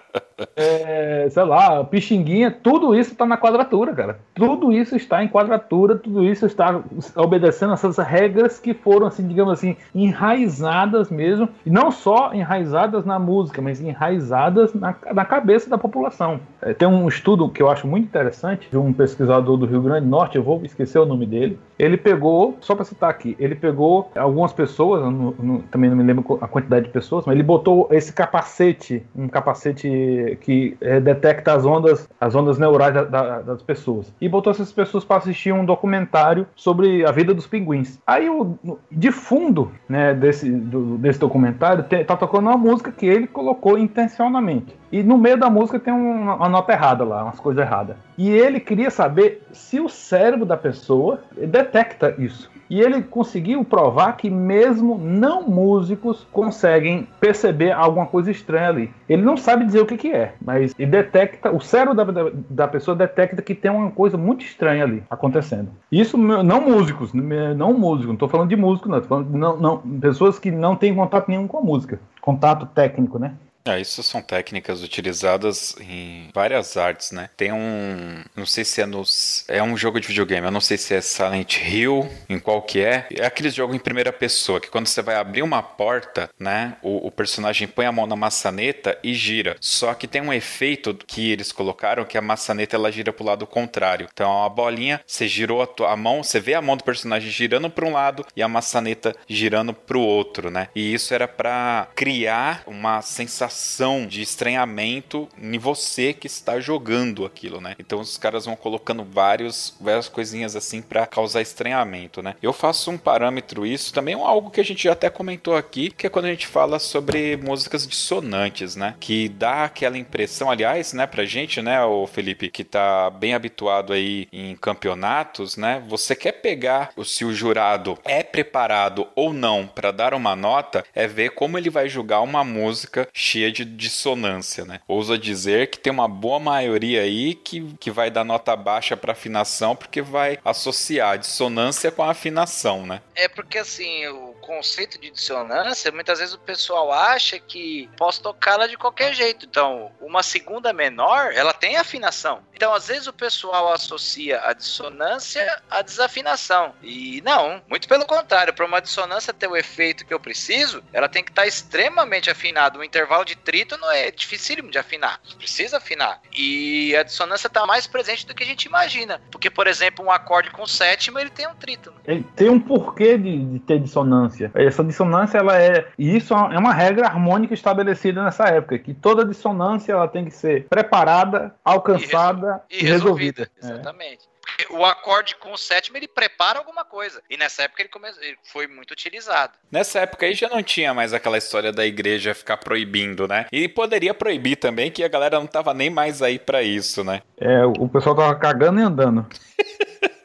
é, sei lá, Pixinguinha, tudo está na quadratura, cara. Tudo isso está em quadratura, tudo isso está obedecendo essas regras que foram, assim, digamos assim, enraizadas mesmo, e não só enraizadas na música, mas enraizadas na, na cabeça da população. É, tem um estudo que eu acho muito interessante de um pesquisador do Rio Grande do Norte, eu vou esquecer o nome dele. Ele pegou, só para citar aqui, ele pegou algumas pessoas, no, no, também não me lembro a quantidade de pessoas, mas ele botou esse capacete, um capacete que é, detecta as ondas, as ondas neurais da, da, das pessoas. E botou essas pessoas para assistir um documentário sobre a vida dos pinguins. Aí, o, de fundo né, desse, do, desse documentário, tem, tá tocando uma música que ele colocou intencionalmente. E no meio da música tem uma, uma nota errada lá, umas coisas erradas. E ele queria saber se o cérebro da pessoa detecta isso. E ele conseguiu provar que mesmo não músicos conseguem perceber alguma coisa estranha ali. Ele não sabe dizer o que, que é, mas ele detecta, o cérebro da, da, da pessoa detecta que tem uma coisa muito estranha ali acontecendo. Isso não músicos, não músicos, não estou falando de músico, não, tô falando de não, não, pessoas que não têm contato nenhum com a música, contato técnico, né? Ah, isso são técnicas utilizadas em várias artes, né? Tem um, não sei se é no, é um jogo de videogame, eu não sei se é Silent Hill, em qual que é. É aquele jogo em primeira pessoa que quando você vai abrir uma porta, né, o, o personagem põe a mão na maçaneta e gira. Só que tem um efeito que eles colocaram que a maçaneta ela gira pro lado contrário. Então, é uma bolinha, você girou a, tua, a mão, você vê a mão do personagem girando para um lado e a maçaneta girando pro outro, né? E isso era para criar uma sensação sensação de estranhamento em você que está jogando aquilo, né? Então os caras vão colocando vários, várias coisinhas assim para causar estranhamento, né? Eu faço um parâmetro isso também é algo que a gente já até comentou aqui, que é quando a gente fala sobre músicas dissonantes, né? Que dá aquela impressão, aliás, né, pra gente, né, o Felipe, que tá bem habituado aí em campeonatos, né? Você quer pegar se o jurado é preparado ou não para dar uma nota, é ver como ele vai julgar uma música cheia de dissonância, né? Ousa dizer que tem uma boa maioria aí que, que vai dar nota baixa para afinação porque vai associar a dissonância com a afinação, né? É porque assim, o conceito de dissonância, muitas vezes o pessoal acha que posso tocá-la de qualquer jeito. Então, uma segunda menor, ela tem afinação. Então, às vezes o pessoal associa a dissonância à desafinação. E não, muito pelo contrário, para uma dissonância ter o efeito que eu preciso, ela tem que estar tá extremamente afinada. O intervalo de trítono é dificílimo de afinar. Precisa afinar. E a dissonância está mais presente do que a gente imagina. Porque, por exemplo, um acorde com sétima, ele tem um trítono. Ele tem um porquê de, de ter dissonância. Essa dissonância, ela é. E isso é uma regra harmônica estabelecida nessa época, que toda dissonância ela tem que ser preparada, alcançada e, e resolvida. E resolvida. Exatamente. É o acorde com o sétimo ele prepara alguma coisa. E nessa época ele, come... ele, foi muito utilizado. Nessa época aí já não tinha mais aquela história da igreja ficar proibindo, né? E poderia proibir também, que a galera não tava nem mais aí para isso, né? É, o pessoal tava cagando e andando.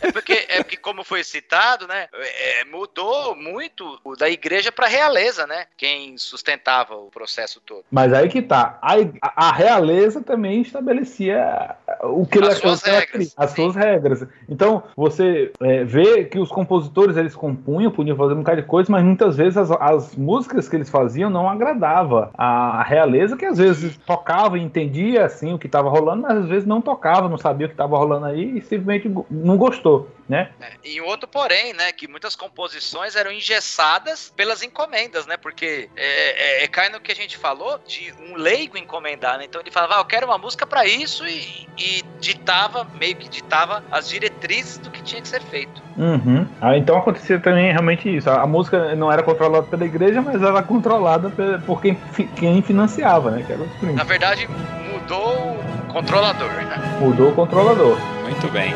É porque, é porque, como foi citado, né, é, mudou muito da igreja para a realeza, né? Quem sustentava o processo todo. Mas aí que tá. A, a realeza também estabelecia o que as suas regras. As suas regras. Então, você é, vê que os compositores eles compunham, podiam fazer um bocado de coisa, mas muitas vezes as, as músicas que eles faziam não agradava a realeza, que às vezes tocava e entendia assim o que estava rolando, mas às vezes não tocava, não sabia o que estava rolando aí e simplesmente não gostou né? É, e outro porém, né, que muitas composições eram engessadas pelas encomendas, né? Porque é, é, é, cai no que a gente falou de um leigo encomendar, né? Então ele falava, ah, eu quero uma música para isso e, e, ditava, meio que ditava as diretrizes do que tinha que ser feito. Uhum. Ah, então acontecia também realmente isso. A, a, música não era controlada pela igreja, mas era controlada por quem, quem financiava, né? Que era os Na verdade, mudou o controlador, né? Mudou o controlador. Muito bem.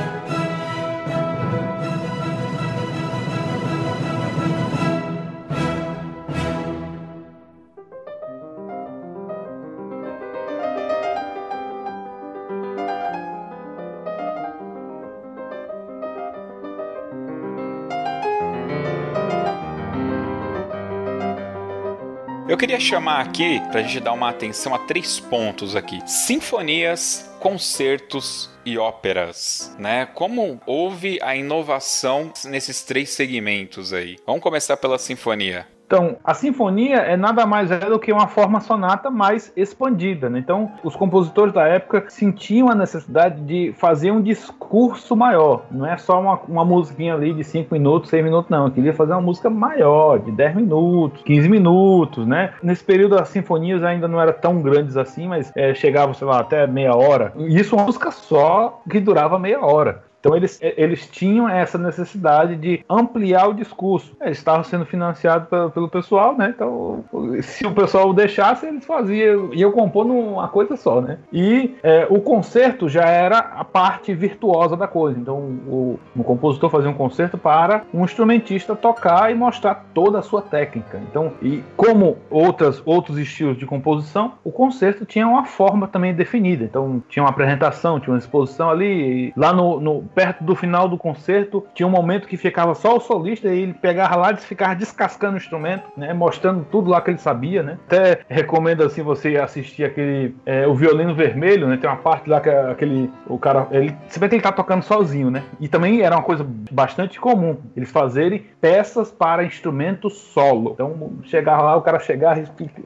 Eu queria chamar aqui, para a gente dar uma atenção a três pontos aqui: sinfonias, concertos e óperas, né? Como houve a inovação nesses três segmentos aí? Vamos começar pela sinfonia. Então, a sinfonia é nada mais é do que uma forma sonata mais expandida. Né? Então, os compositores da época sentiam a necessidade de fazer um discurso maior. Não é só uma, uma musiquinha ali de 5 minutos, 6 minutos, não. Eu queria fazer uma música maior, de 10 minutos, 15 minutos, né? Nesse período, as sinfonias ainda não eram tão grandes assim, mas é, chegavam, sei lá, até meia hora. E isso uma música só que durava meia hora. Então eles, eles tinham essa necessidade de ampliar o discurso. Eles estavam sendo financiados pelo, pelo pessoal, né? Então, se o pessoal deixasse, eles faziam, iam compor numa coisa só, né? E é, o concerto já era a parte virtuosa da coisa. Então, o, o compositor fazia um concerto para um instrumentista tocar e mostrar toda a sua técnica. Então, e como outras, outros estilos de composição, o concerto tinha uma forma também definida. Então, tinha uma apresentação, tinha uma exposição ali. lá no, no perto do final do concerto, tinha um momento que ficava só o solista e ele pegava lá e ficava descascando o instrumento, né? Mostrando tudo lá que ele sabia, né? Até recomendo assim você assistir aquele é, o violino vermelho, né? Tem uma parte lá que aquele o cara, ele se vê que ele tá tocando sozinho, né? E também era uma coisa bastante comum eles fazerem peças para instrumento solo. Então chegar lá, o cara chegar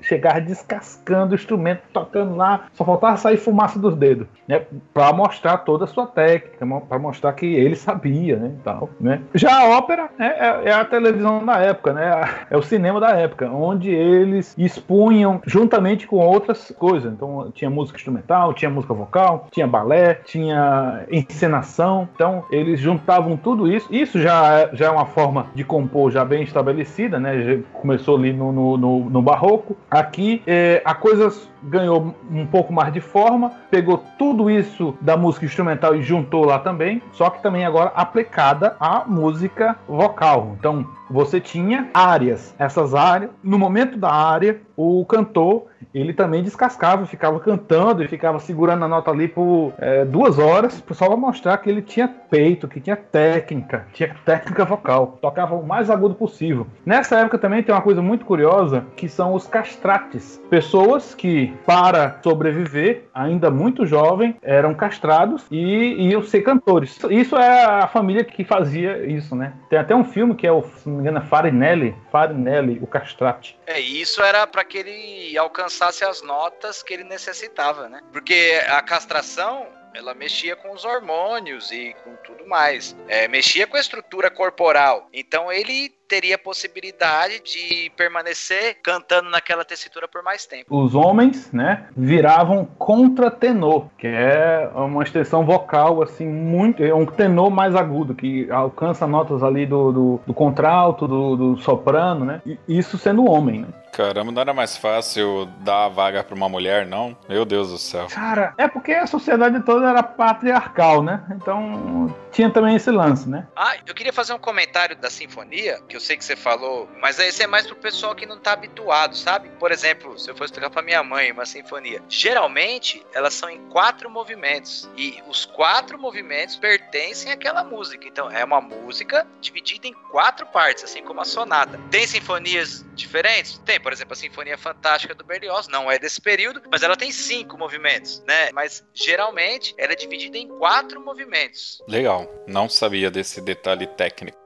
chegar descascando o instrumento, tocando lá, só faltava sair fumaça dos dedos, né? Para mostrar toda a sua técnica, para mostrar mostrar que ele sabia, né, tal, né. Já a ópera né, é, é, a televisão da época, né, é o cinema da época, onde eles expunham juntamente com outras coisas. Então tinha música instrumental, tinha música vocal, tinha balé, tinha encenação. Então eles juntavam tudo isso. Isso já, é, já é uma forma de compor já bem estabelecida, né? Já começou ali no, no, no, no barroco. Aqui é, a coisa ganhou um pouco mais de forma, pegou tudo isso da música instrumental e juntou lá também, só que também agora aplicada à música vocal. Então, você tinha áreas. Essas áreas, no momento da área, o cantor ele também descascava, ficava cantando e ficava segurando a nota ali por é, duas horas, só para mostrar que ele tinha peito, que tinha técnica, tinha técnica vocal, tocava o mais agudo possível. Nessa época também tem uma coisa muito curiosa, que são os castrates, pessoas que, para sobreviver, ainda muito jovem, eram castrados e iam ser cantores. Isso é a família que fazia isso, né? Tem até um filme que é o, se não me engano, é Farinelli, Farinelli, o castrate. É, isso era para que ele alcançasse as notas que ele necessitava, né? Porque a castração ela mexia com os hormônios e com tudo mais. É, mexia com a estrutura corporal. Então ele teria a possibilidade de permanecer cantando naquela tessitura por mais tempo. Os homens, né, viravam contratenor, que é uma extensão vocal assim muito, é um tenor mais agudo que alcança notas ali do, do, do contralto, do, do, soprano, né? Isso sendo homem, né? Caramba, não era mais fácil dar a vaga para uma mulher, não? Meu Deus do céu. Cara, é porque a sociedade toda era patriarcal, né? Então tinha também esse lance, né? Ah, eu queria fazer um comentário da sinfonia, que eu sei que você falou, mas esse é mais pro pessoal que não tá habituado, sabe? Por exemplo, se eu fosse tocar pra minha mãe uma sinfonia, geralmente elas são em quatro movimentos e os quatro movimentos pertencem àquela música. Então é uma música dividida em quatro partes, assim como a sonata. Tem sinfonias diferentes? Tem, por exemplo, a Sinfonia Fantástica do Berlioz, não é desse período, mas ela tem cinco movimentos, né? Mas geralmente ela é dividida em quatro movimentos. Legal, não sabia desse detalhe técnico.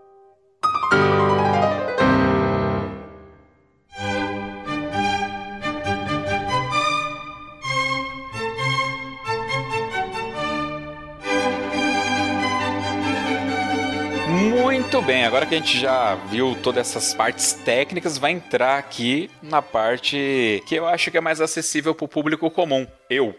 Bem, agora que a gente já viu todas essas partes técnicas, vai entrar aqui na parte que eu acho que é mais acessível para o público comum. Eu.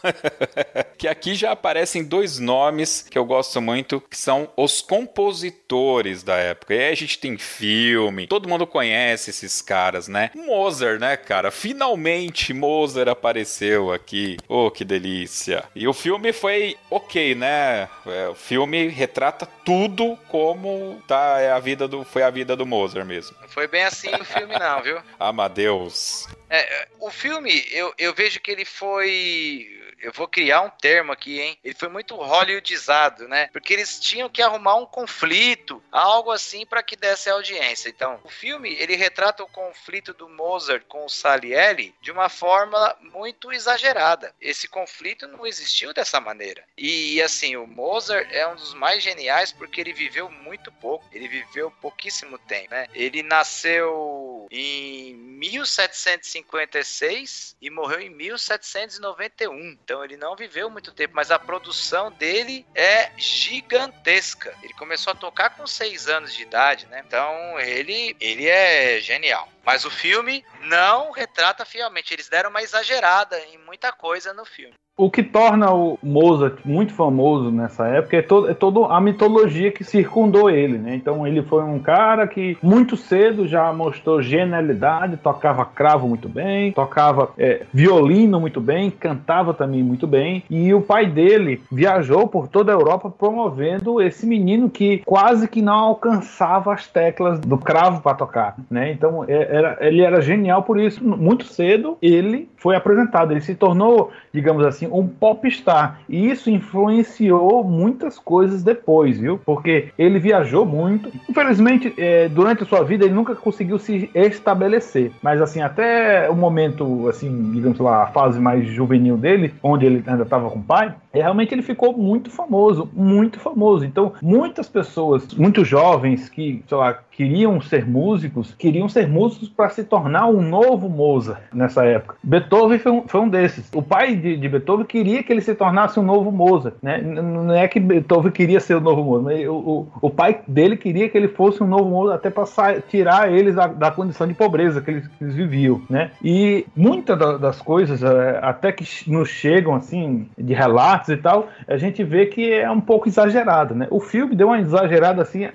que aqui já aparecem dois nomes que eu gosto muito, que são os compositores da época. E aí a gente tem filme, todo mundo conhece esses caras, né? Mozart, né, cara? Finalmente Mozart apareceu aqui. Oh, que delícia. E o filme foi ok, né? É, o filme retrata tudo como tá é a vida do foi a vida do Mozart mesmo. Não foi bem assim o filme não, viu? Amadeus. É, o filme, eu, eu vejo que ele foi eu vou criar um termo aqui, hein? Ele foi muito hollywoodizado, né? Porque eles tinham que arrumar um conflito, algo assim, para que desse audiência. Então, o filme, ele retrata o conflito do Mozart com o Salieri de uma forma muito exagerada. Esse conflito não existiu dessa maneira. E, assim, o Mozart é um dos mais geniais porque ele viveu muito pouco. Ele viveu pouquíssimo tempo, né? Ele nasceu em 1756 e morreu em 1791. Então ele não viveu muito tempo, mas a produção dele é gigantesca. Ele começou a tocar com seis anos de idade, né? Então ele, ele é genial. Mas o filme não retrata fielmente. Eles deram uma exagerada em muita coisa no filme. O que torna o Mozart muito famoso nessa época é, todo, é toda a mitologia que circundou ele, né? Então ele foi um cara que muito cedo já mostrou genialidade, tocava cravo muito bem, tocava é, violino muito bem, cantava também muito bem. E o pai dele viajou por toda a Europa promovendo esse menino que quase que não alcançava as teclas do cravo para tocar, né? Então é, era, ele era genial por isso. Muito cedo ele foi apresentado, ele se tornou, digamos assim, um popstar. E isso influenciou muitas coisas depois, viu? Porque ele viajou muito. Infelizmente, é, durante a sua vida, ele nunca conseguiu se estabelecer. Mas, assim, até o momento, assim, digamos lá, a fase mais juvenil dele, onde ele ainda estava com o pai, é, realmente ele ficou muito famoso, muito famoso. Então, muitas pessoas, muitos jovens que, sei lá, queriam ser músicos, queriam ser músicos para se tornar um novo Mozart nessa época. Beethoven foi um, foi um desses. O pai de, de, Beethoven queria que ele se tornasse um novo Mozart, né? Não é que Beethoven queria ser o novo Mozart, o, o, o, pai dele queria que ele fosse um novo Mozart até para tirar eles da, da, condição de pobreza que eles, que eles viviam, né? E muitas das coisas, é, até que nos chegam assim de relatos e tal, a gente vê que é um pouco exagerado, né? O filme deu uma exagerada assim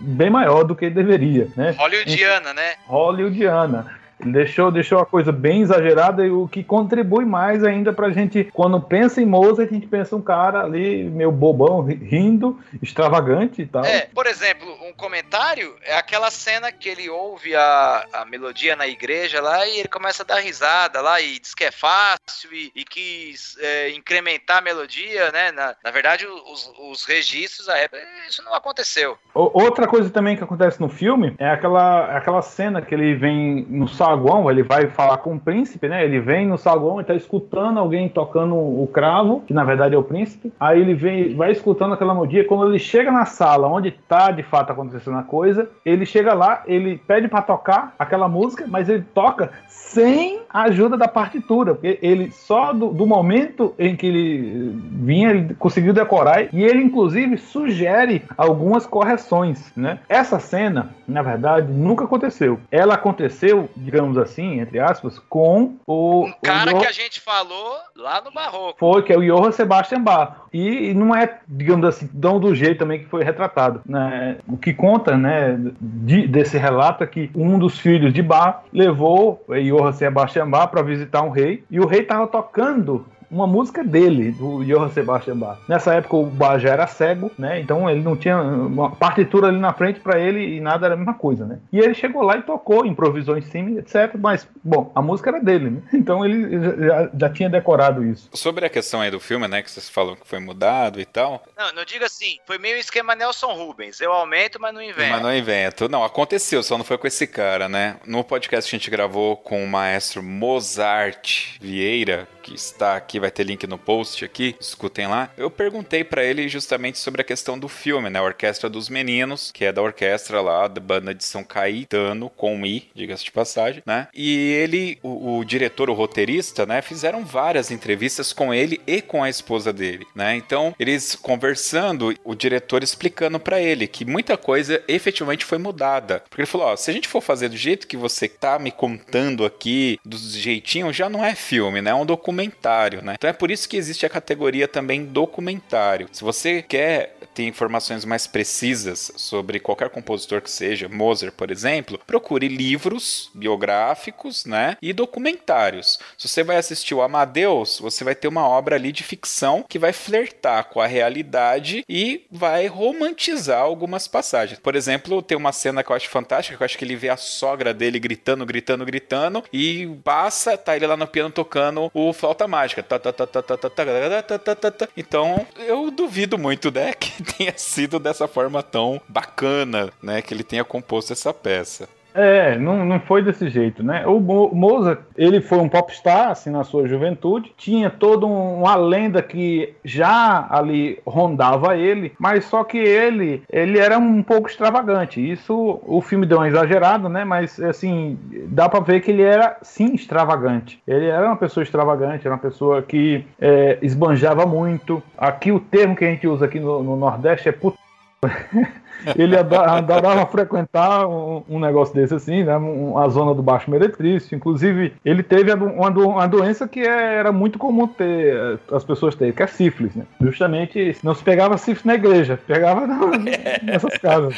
bem maior do que deveria, né? Hollywoodiana, né? Hollywoodiana. Ele deixou, deixou a coisa bem exagerada e o que contribui mais ainda pra gente, quando pensa em Mozart, a gente pensa um cara ali meio bobão, rindo, extravagante e tal. É, por exemplo, comentário é aquela cena que ele ouve a, a melodia na igreja lá e ele começa a dar risada lá e diz que é fácil e, e quis é, incrementar a melodia, né? Na, na verdade, os, os registros, a época, isso não aconteceu. Outra coisa também que acontece no filme é aquela, aquela cena que ele vem no saguão, ele vai falar com o príncipe, né? Ele vem no saguão e tá escutando alguém tocando o cravo, que na verdade é o príncipe. Aí ele vem, vai escutando aquela melodia. Quando ele chega na sala onde tá de fato acontecendo a coisa, ele chega lá, ele pede para tocar aquela música, mas ele toca sem a ajuda da partitura, porque ele só do, do, momento em que ele vinha, ele conseguiu decorar e ele inclusive sugere algumas correções, né? Essa cena, na verdade, nunca aconteceu. Ela aconteceu, digamos assim, entre aspas, com o um cara o que a gente falou lá no Barroco. Foi que é o Johann Sebastian Bach. E, e não é, digamos assim, tão do jeito também que foi retratado, né? O que conta, né, de, desse relato é que um dos filhos de Bach levou Johann Sebastian Bach para visitar um rei e o rei estava tocando uma música dele, do Johann Sebastian Bach. Nessa época o Bach já era cego, né? Então ele não tinha uma partitura ali na frente para ele e nada era a mesma coisa, né? E ele chegou lá e tocou, improvisou em cima, etc. Mas, bom, a música era dele, né? Então ele já, já tinha decorado isso. Sobre a questão aí do filme, né? Que vocês falam que foi mudado e tal. Não, não diga assim. Foi meio esquema Nelson Rubens. Eu aumento, mas não invento. Mas não invento. Não, aconteceu, só não foi com esse cara, né? No podcast que a gente gravou com o maestro Mozart Vieira, que está aqui, vai ter link no post aqui, escutem lá. Eu perguntei para ele justamente sobre a questão do filme, né? A Orquestra dos Meninos, que é da orquestra lá, da banda de São Caetano, com I, diga-se de passagem, né? E ele, o, o, diretor, o roteirista, né, fizeram várias entrevistas com ele e com a esposa dele, né? Então, eles conversando, o diretor explicando para ele que muita coisa efetivamente foi mudada. Porque ele falou: ó, se a gente for fazer do jeito que você tá me contando aqui, do jeitinho, já não é filme, né? É um documentário, né? Então é por isso que existe a categoria também documentário. Se você quer ter informações mais precisas sobre qualquer compositor que seja, Mozart, por exemplo, procure livros biográficos, né, e documentários. Se você vai assistir o Amadeus, você vai ter uma obra ali de ficção que vai flertar com a realidade e vai romantizar algumas passagens. Por exemplo, tem uma cena que eu acho fantástica, que eu acho que ele vê a sogra dele gritando, gritando, gritando e passa, tá ele lá no piano tocando o flauta mágica. Então, eu duvido muito, né, que tenha sido dessa forma tão bacana, né? Que ele tenha composto essa peça. É, não, não foi desse jeito, né? O Mozart, ele foi um popstar, assim, na sua juventude, tinha toda um, uma lenda que já ali rondava ele, mas só que ele, ele era um pouco extravagante. Isso, o filme deu uma exagerada, né? Mas, assim, dá para ver que ele era, sim, extravagante. Ele era uma pessoa extravagante, era uma pessoa que é, esbanjava muito. Aqui, o termo que a gente usa aqui no, no Nordeste é put... ele adorava frequentar um, um, negócio desse assim, né? A zona do Baixo Meretrício. Inclusive, ele teve uma, uma doença que é, era muito comum ter, as pessoas terem, que é sífilis, né? Justamente não se pegava sífilis na igreja, pegava nessas casas.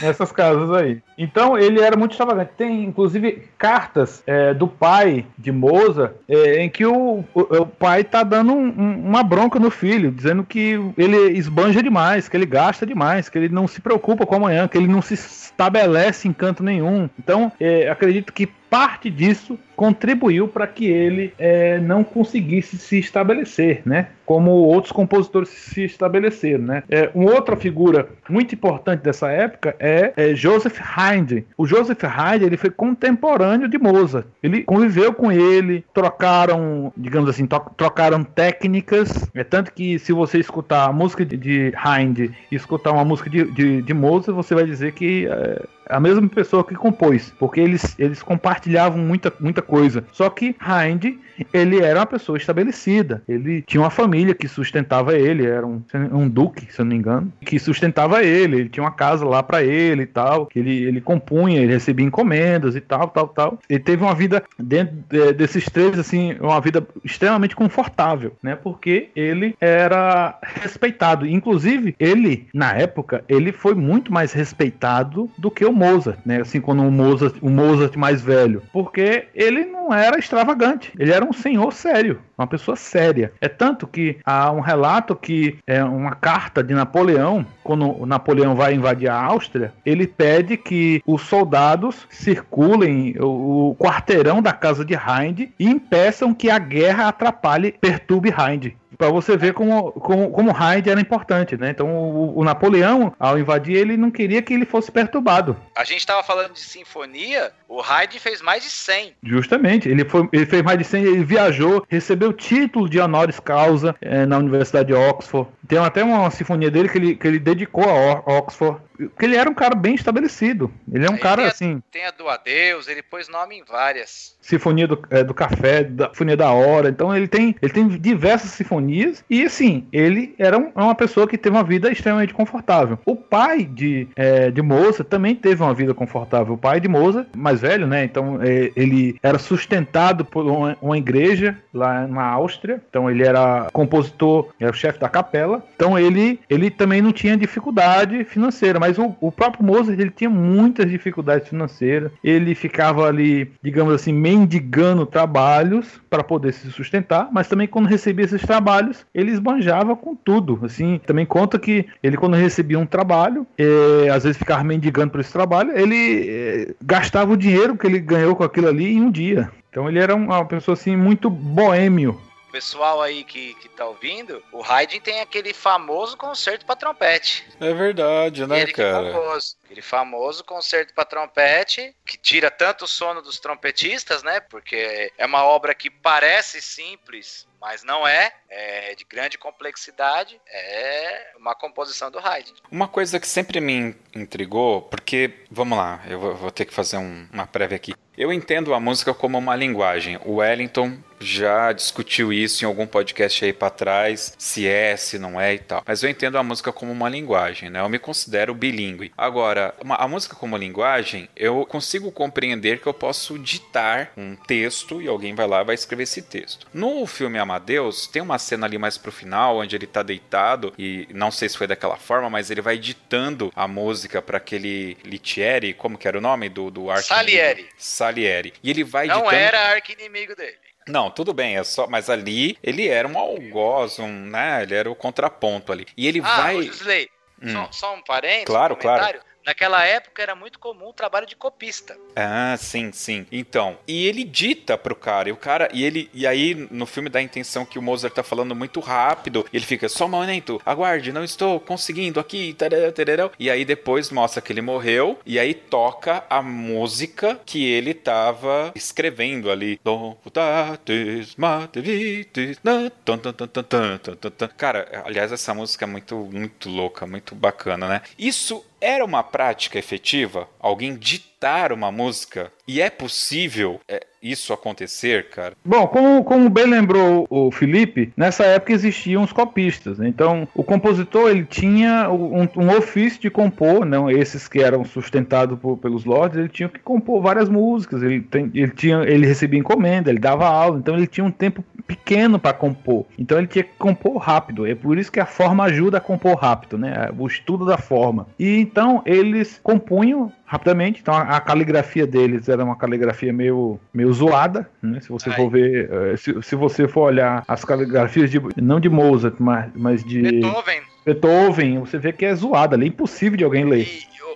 Nessas casas aí. Então ele era muito extravagante. Tem inclusive cartas é, do pai de Moza é, em que o, o, o pai tá dando um, um, uma bronca no filho, dizendo que ele esbanja demais, que ele gasta demais, que ele não se preocupa com amanhã, que ele não se estabelece em canto nenhum. Então, é, acredito que parte disso contribuiu para que ele é, não conseguisse se estabelecer, né? Como outros compositores se estabeleceram, né? É, uma outra figura muito importante dessa época é, é Joseph Haydn. O Joseph Haydn ele foi contemporâneo de Mozart. Ele conviveu com ele, trocaram, digamos assim, trocaram técnicas. É tanto que se você escutar a música de Haydn e escutar uma música de, de, de Mozart, você vai dizer que é, a mesma pessoa que compôs, porque eles, eles compartilhavam muita, muita coisa. Só que Hind, ele era uma pessoa estabelecida, ele tinha uma família que sustentava ele, era um, um duque, se eu não me engano, que sustentava ele, ele tinha uma casa lá para ele e tal, que ele, ele compunha, ele recebia encomendas e tal, tal, tal. Ele teve uma vida dentro desses três, assim, uma vida extremamente confortável, né? Porque ele era respeitado. Inclusive, ele, na época, ele foi muito mais respeitado do que o Mozart, né? Assim, quando o Mozart, o Mozart mais velho velho, porque ele não era extravagante, ele era um senhor sério, uma pessoa séria. É tanto que há um relato que é uma carta de Napoleão, quando Napoleão vai invadir a Áustria, ele pede que os soldados circulem o, o quarteirão da casa de Hind e impeçam que a guerra atrapalhe, perturbe Hind para você ver como, como, como Hyde era importante, né? Então o, o, Napoleão, ao invadir, ele não queria que ele fosse perturbado. A gente estava falando de sinfonia, o Hyde fez mais de 100. Justamente, ele, foi, ele fez mais de 100, ele viajou, recebeu título de honoris causa é, na Universidade de Oxford. Tem até uma sinfonia dele que ele, que ele dedicou a Oxford porque ele era um cara bem estabelecido. Ele é um cara tem a, assim. Tem a do Adeus, ele pôs nome em várias. Sinfonia do, é, do Café, da Sinfonia da Hora. Então ele tem, ele tem diversas sinfonias. E assim, ele era um, é uma pessoa que teve uma vida extremamente confortável. O pai de, é, de Mozart também teve uma vida confortável. O pai de Mozart, mais velho, né? Então é, ele era sustentado por uma, uma, igreja lá na Áustria. Então ele era compositor, era o chefe da capela. Então ele, ele também não tinha dificuldade financeira. Mas mas o, o próprio Mozart ele tinha muitas dificuldades financeiras. Ele ficava ali, digamos assim, mendigando trabalhos para poder se sustentar, mas também quando recebia esses trabalhos, ele esbanjava com tudo. Assim, também conta que ele quando recebia um trabalho, é, às vezes ficava mendigando por esse trabalho, ele é, gastava o dinheiro que ele ganhou com aquilo ali em um dia. Então ele era uma pessoa assim muito boêmio pessoal aí que, que tá ouvindo, o Haydn tem aquele famoso concerto para trompete. É verdade, né, ele cara? É famoso. Aquele famoso concerto para trompete, que tira tanto o sono dos trompetistas, né? Porque é uma obra que parece simples, mas não é, é de grande complexidade, é uma composição do Haydn. Uma coisa que sempre me intrigou, porque, vamos lá, eu vou ter que fazer um, uma prévia aqui. Eu entendo a música como uma linguagem. O Wellington já discutiu isso em algum podcast aí para trás, se é, se não é e tal. Mas eu entendo a música como uma linguagem, né? Eu me considero bilíngue. Agora, uma, a música como linguagem, eu consigo compreender que eu posso ditar um texto e alguém vai lá e vai escrever esse texto. No filme Amadeus, tem uma cena ali mais pro final, onde ele tá deitado e não sei se foi daquela forma, mas ele vai ditando a música para aquele Litieri, como que era o nome do, do Salieri. Salieri. E ele vai Não ditando... era arqui-inimigo dele. Não, tudo bem, é só, mas ali ele era um algoz, um, né? Ele era o contraponto ali. E ele ah, vai. Hum. só, só, um parênteses, claro, um claro. Naquela época era muito comum o trabalho de copista. Ah, sim, sim. Então, e ele dita pro cara, e o cara, e ele, e aí no filme dá a intenção que o Mozart tá falando muito rápido, ele fica, só um momento, aguarde, não estou conseguindo aqui, tarará, tarará. e aí depois mostra que ele morreu, e aí toca a música que ele tava escrevendo ali. Cara, aliás, essa música é muito, muito louca, muito bacana, né? Isso era uma prática efetiva? Alguém ditar uma música? E é possível é, isso acontecer, cara? Bom, como, como bem lembrou o Felipe, nessa época existiam os copistas. Então, o compositor ele tinha um, um, ofício de compor, não esses que eram sustentados por, pelos lords, ele tinha que compor várias músicas. Ele, tem, ele, tinha, ele recebia encomenda, ele dava aula, então ele tinha um tempo pequeno para compor. Então ele tinha que compor rápido. É por isso que a forma ajuda a compor rápido, né? O estudo da forma. E então eles compunham rapidamente. Então a, a caligrafia deles era uma caligrafia meio, meio zoada, né? Se você Ai. for ver, uh, se, se você for olhar as caligrafias de não de Mozart, mas, mas de Beethoven. Beethoven, você vê que é zoada, é impossível de alguém ler.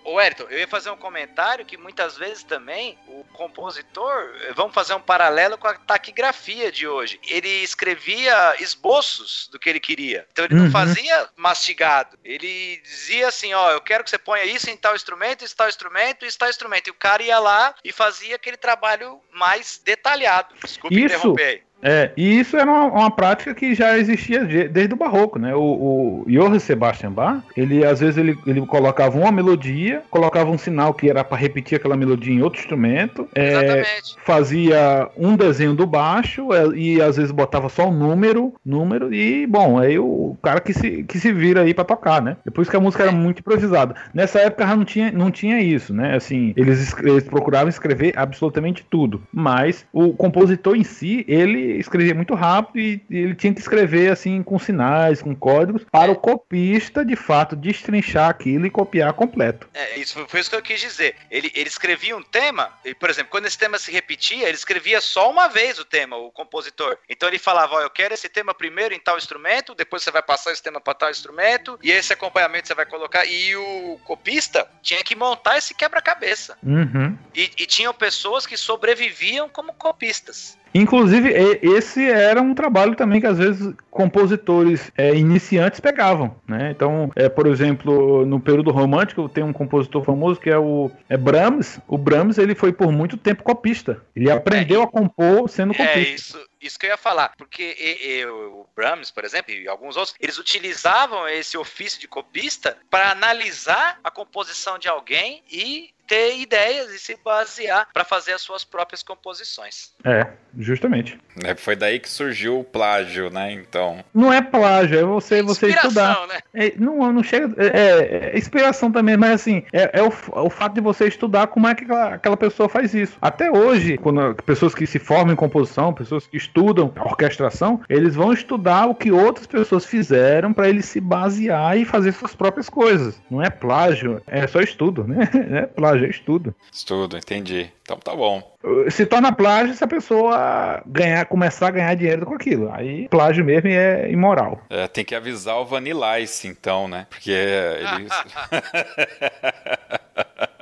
Ô, Ayrton, eu ia fazer um comentário que muitas vezes também o compositor, vamos fazer um paralelo com a taquigrafia de hoje. Ele escrevia esboços do que ele queria. Então ele não uhum. fazia mastigado. Ele dizia assim: ó, eu quero que você ponha isso em tal instrumento, isso tal instrumento, isso tal instrumento. E o cara ia lá e fazia aquele trabalho mais detalhado. Desculpe isso. interromper aí. É, e isso era uma, uma, prática que já existia desde o barroco, né? O, o Johann Sebastian Bach, ele às vezes ele, ele colocava uma melodia, colocava um sinal que era para repetir aquela melodia em outro instrumento, é, fazia um desenho do baixo é, e às vezes botava só um número, número e bom, aí o cara que se, que se vira aí para tocar, né? Depois que a música era muito improvisada. Nessa época já não tinha, não tinha isso, né? Assim, eles, eles procuravam escrever absolutamente tudo, mas o compositor em si, ele escrevia muito rápido e ele tinha que escrever assim com sinais, com códigos, para o copista de fato destrinchar aquilo e copiar completo. É, isso foi isso que eu quis dizer. Ele, ele escrevia um tema, e, por exemplo, quando esse tema se repetia, ele escrevia só uma vez o tema, o compositor. Então ele falava: Ó, eu quero esse tema primeiro em tal instrumento, depois você vai passar esse tema para tal instrumento, e esse acompanhamento você vai colocar. E o copista tinha que montar esse quebra-cabeça. Uhum. E, e tinham pessoas que sobreviviam como copistas. Inclusive, esse era um trabalho também que às vezes compositores é, iniciantes pegavam, né? Então, é, por exemplo, no período romântico tem um compositor famoso que é o é Brahms. O Brahms ele foi por muito tempo copista. Ele aprendeu a compor sendo É copista. isso, isso que eu ia falar. Porque e- e o Brahms, por exemplo, e alguns outros, eles utilizavam esse ofício de copista para analisar a composição de alguém e ter ideias e se basear para fazer as suas próprias composições. É, justamente. É, foi daí que surgiu o plágio, né? Então. Não é plágio, é você você estudar. Inspiração, né? É, não, não chega. É, é- é inspiração também, mas assim, é, é o, f- o fato de você estudar como é que aquela, aquela pessoa faz isso. Até hoje, quando pessoas que se formam em composição, pessoas que estudam orquestração, eles vão estudar o que outras pessoas fizeram para eles se basear e fazer suas próprias coisas. Não é plágio, é só estudo, né? Não é plágio, é estudo. Estudo, entendi. Então tá bom. Se torna plágio se a pessoa ganhar, começar a ganhar dinheiro com aquilo. Aí plágio mesmo é imoral. É, tem que avisar o Vanilla Ice, então, né? Porque eles.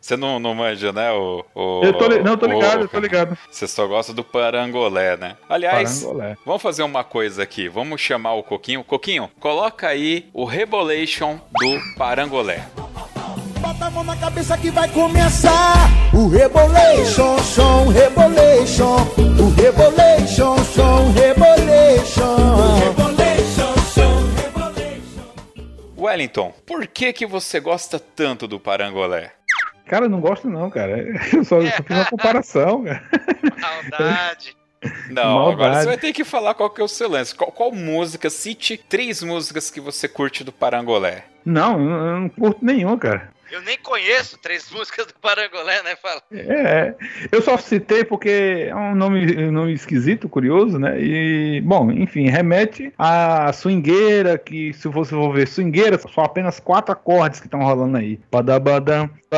Você não, não manja, né? O, o- Eu tô, li- não, eu tô o- ligado, eu tô ligado. Você só gosta do parangolé, né? Aliás, Parangolé. vamos fazer uma coisa aqui. Vamos chamar o Coquinho. Coquinho, coloca aí o Rebolation do parangolé. Bota a mão na cabeça que vai começar o Rebolation, som, Rebolation, o Rebolation, som, Rebolation. Rebolation, Wellington, por que que você gosta tanto do parangolé? Cara, eu não gosto não, cara. Eu só, eu só fiz uma comparação, cara. Maldade. Não, Maldade. agora você vai ter que falar qual que é o seu lance. Qual, qual música, cite três músicas que você curte do parangolé. Não, eu não, curto nenhum, cara. Eu nem conheço três músicas do Parangolé, né? Fala. É, eu só citei porque é um nome, um nome esquisito, curioso, né? E, bom, enfim, remete à swingueira, que se você for ver swingueira, são apenas quatro acordes que estão rolando aí.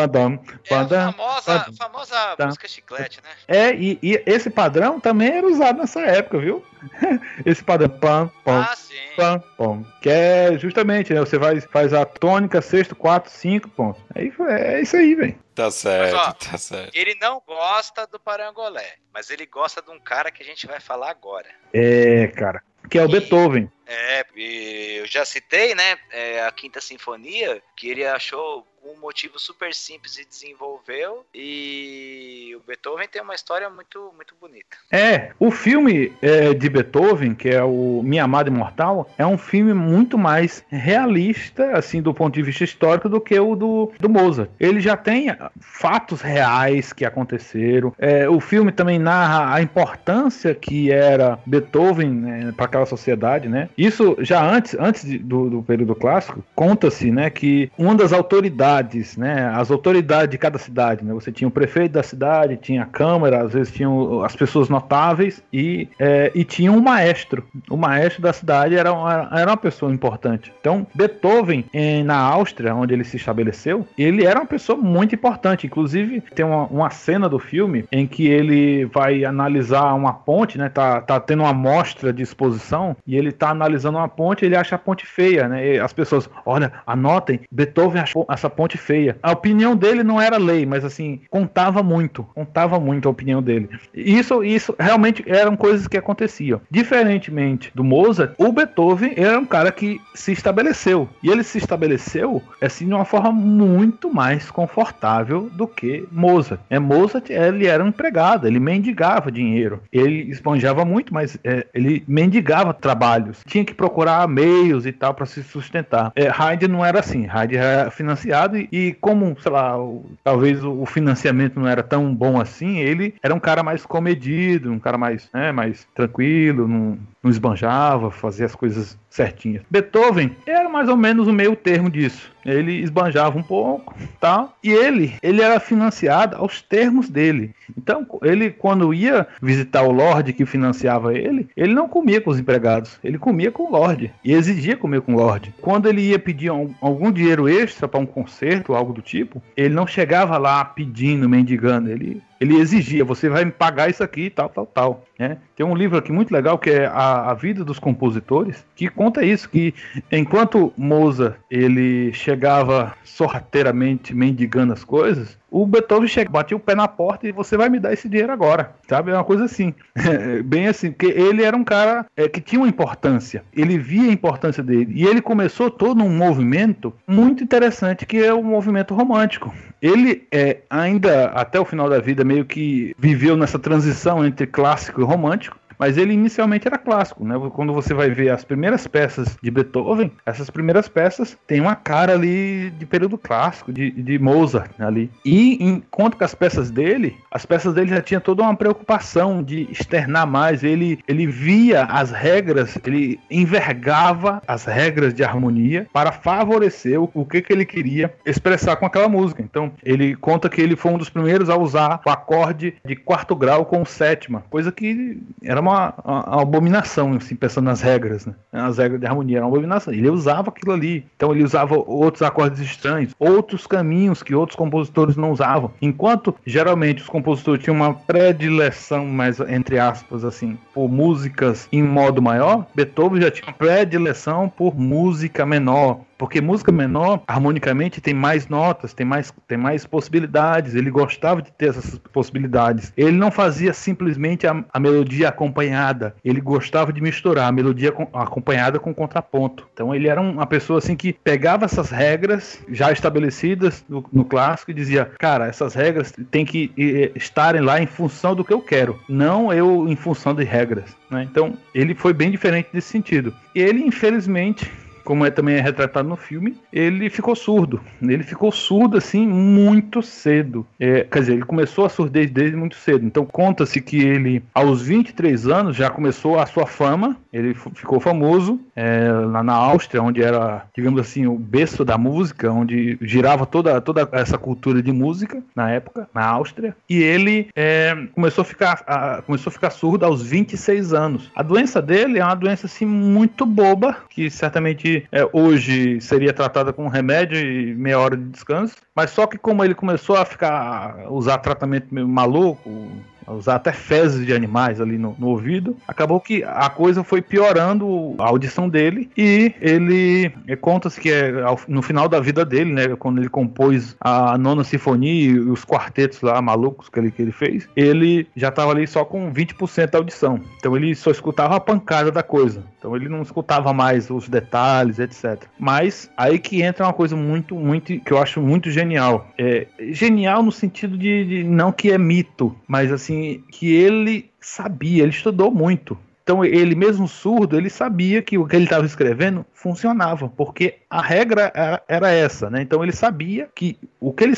Badabadam, badam, É a famosa, badam. famosa Tá. música chiclete, né? É, e, e esse padrão também era usado nessa época, viu? Esse padrão, pam, pam, Ah, sim. pam, pam, que é justamente, né? Você vai, faz a tônica, sexto, quatro, cinco, pontos. Aí, é isso aí, velho. Tá certo, ó, tá certo. Ele não gosta do Parangolé, mas ele gosta de um cara que a gente vai falar agora. É, cara. Que é o E- Beethoven. É, eu já citei, né, é, a Quinta Sinfonia, que ele achou um motivo super simples e desenvolveu, e o Beethoven tem uma história muito, muito bonita. É, o filme é, de Beethoven, que é o Minha Amada Imortal, é um filme muito mais realista, assim, do ponto de vista histórico, do que o do, do Mozart. Ele já tem fatos reais que aconteceram. É, o filme também narra a importância que era Beethoven para aquela sociedade, né? Isso já antes, antes de- do, do período clássico, conta-se, né, que uma das autoridades, né, as autoridades de cada cidade, né, você tinha o prefeito da cidade, tinha a câmara, às vezes tinham as pessoas notáveis e, é, e tinha um maestro. O maestro da cidade era uma, era uma pessoa importante. Então, Beethoven, em- na Áustria, onde ele se estabeleceu, ele era uma pessoa muito importante. Inclusive, tem uma, uma cena do filme em que ele vai analisar uma ponte, né? Tá, tá tendo uma mostra de exposição e ele tá analisando uma ponte ele acha a ponte feia, né? E as pessoas, olha, anotem, Beethoven achou essa ponte feia. A opinião dele não era lei, mas assim, contava muito, contava muito a opinião dele. Isso, isso realmente eram coisas que aconteciam. Diferentemente do Mozart, o Beethoven era um cara que se estabeleceu. E ele se estabeleceu assim de uma forma muito mais confortável do que Mozart. É, Mozart ele era um empregado, ele mendigava dinheiro. Ele esbanjava muito, mas é, ele mendigava trabalhos. Tinha que procurar meios e tal para se sustentar. É, Haydn não era assim. Haydn era financiado e, e como, sei lá, o- talvez o, o financiamento não era tão bom assim, ele era um cara mais comedido, um cara mais, né, mais tranquilo, não, não esbanjava, fazia as coisas certinhas. Beethoven era mais ou menos o meio termo disso. Ele esbanjava um pouco, tal. E ele, ele era financiado aos termos dele. Então, ele quando ia visitar o Lorde que financiava ele, ele não comia com os empregados, ele comia com o Lorde e exigia comer com o Lorde. Quando ele ia pedir algum dinheiro extra para um concerto, algo do tipo, ele não chegava lá pedindo, mendigando, ele ele exigia, você vai me pagar isso aqui, tal, tal, tal. Né? Tem um livro aqui muito legal que é a, a, Vida dos Compositores, que conta isso, que enquanto Mozart ele chegava sorrateiramente mendigando as coisas, o Beethoven chega, batia o pé na porta e você vai me dar esse dinheiro agora, sabe? É uma coisa assim, bem assim, porque ele era um cara é, que tinha uma importância, ele via a importância dele e ele começou todo um movimento muito interessante que é o movimento romântico. Ele é ainda até o final da vida meio que viveu nessa transição entre clássico e romântico. Mas ele inicialmente era clássico, né? Quando você vai ver as primeiras peças de Beethoven, essas primeiras peças têm uma cara ali de período clássico, de, de Mozart ali. E enquanto que as peças dele, as peças dele já tinha toda uma preocupação de externar mais. Ele, ele via as regras, ele envergava as regras de harmonia para favorecer o, o que, que ele queria expressar com aquela música. Então, ele conta que ele foi um dos primeiros a usar o acorde de quarto grau com sétima, coisa que era uma uma, uma, abominação, assim, pensando nas regras, né? As regras de harmonia eram uma abominação. Ele usava aquilo ali. Então ele usava outros acordes estranhos, outros caminhos que outros compositores não usavam. Enquanto geralmente os compositores tinham uma predileção, mais entre aspas, assim, por músicas em modo maior, Beethoven já tinha uma predileção por música menor, porque música menor, harmonicamente, tem mais notas, tem mais, tem mais possibilidades. Ele gostava de ter essas possibilidades. Ele não fazia simplesmente a, a melodia acompanhada. Ele gostava de misturar a melodia com, acompanhada com contraponto. Então ele era uma pessoa assim que pegava essas regras já estabelecidas no, no clássico e dizia: Cara, essas regras têm que estarem lá em função do que eu quero, não eu em função de regras. Né? Então ele foi bem diferente nesse sentido. Ele, infelizmente, como é, também é retratado no filme, ele ficou surdo. Ele ficou surdo assim muito cedo. É, quer dizer, ele começou a surdez desde muito cedo. Então conta-se que ele, aos 23 anos, já começou a sua fama. Ele ficou famoso é, lá na Áustria, onde era, digamos assim, o berço da música, onde girava toda, toda essa cultura de música na época, na Áustria. E ele é, começou, a ficar, a, começou a ficar surdo aos 26 anos. A doença dele é uma doença assim muito boba, que certamente é, hoje seria tratada com remédio e meia hora de descanso. Mas só que como ele começou a ficar usar tratamento meio maluco, usar até fezes de animais ali no, no ouvido. Acabou que a coisa foi piorando a audição dele e ele conta-se que é no final da vida dele, né, quando ele compôs a nona sinfonia e os quartetos lá malucos que ele, que ele fez, ele já estava ali só com 20% da audição. Então ele só escutava a pancada da coisa. Então ele não escutava mais os detalhes, etc. Mas aí que entra uma coisa muito, muito que eu acho muito genial. É genial no sentido de, de não que é mito, mas assim que ele sabia, ele estudou muito. Então ele mesmo surdo, ele sabia que o que ele estava escrevendo funcionava, porque a regra era essa, né? Então ele sabia que o que ele